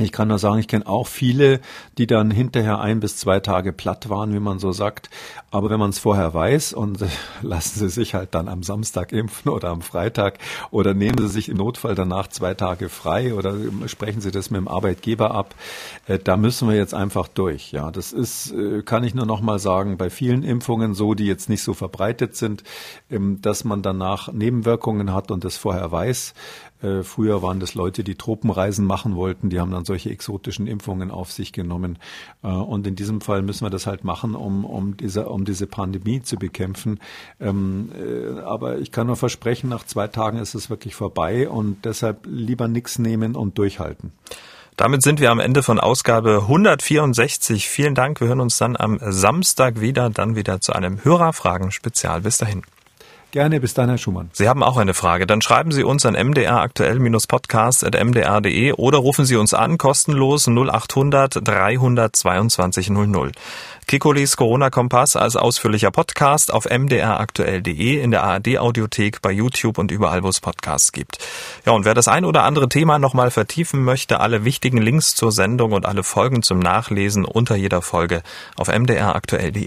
Ich kann nur sagen, ich kenne auch viele, die dann hinterher ein bis zwei Tage platt waren, wie man so sagt. Aber wenn man es vorher weiß und *laughs* lassen Sie sich halt dann am Samstag impfen oder am Freitag oder nehmen Sie sich im Notfall danach zwei Tage frei oder sprechen Sie das mit dem Arbeitgeber ab. Äh, da müssen wir jetzt einfach durch. Ja, das ist, äh, kann ich nur noch mal sagen, bei vielen Impfungen so, die jetzt nicht so verbreitet sind, ähm, dass man danach Nebenwirkungen hat und das vorher weiß. Äh, früher waren das Leute, die Tropenreisen machen wollten, die haben dann solche exotischen Impfungen auf sich genommen. Äh, und in diesem Fall müssen wir das halt machen, um, um, diese, um diese Pandemie zu bekämpfen. Ähm, äh, aber ich kann nur versprechen, nach zwei Tagen ist es wirklich vorbei und deshalb lieber nichts nehmen und durchhalten. Damit sind wir am Ende von Ausgabe 164. Vielen Dank. Wir hören uns dann am Samstag wieder, dann wieder zu einem Hörerfragen-Spezial. Bis dahin. Gerne, bis dann, Herr Schumann. Sie haben auch eine Frage, dann schreiben Sie uns an mdraktuell-podcast.mdr.de oder rufen Sie uns an, kostenlos 0800 322 00. Kekulis Corona-Kompass als ausführlicher Podcast auf mdraktuell.de, in der ARD-Audiothek, bei YouTube und überall, wo es Podcasts gibt. Ja, und wer das ein oder andere Thema nochmal vertiefen möchte, alle wichtigen Links zur Sendung und alle Folgen zum Nachlesen unter jeder Folge auf mdraktuell.de.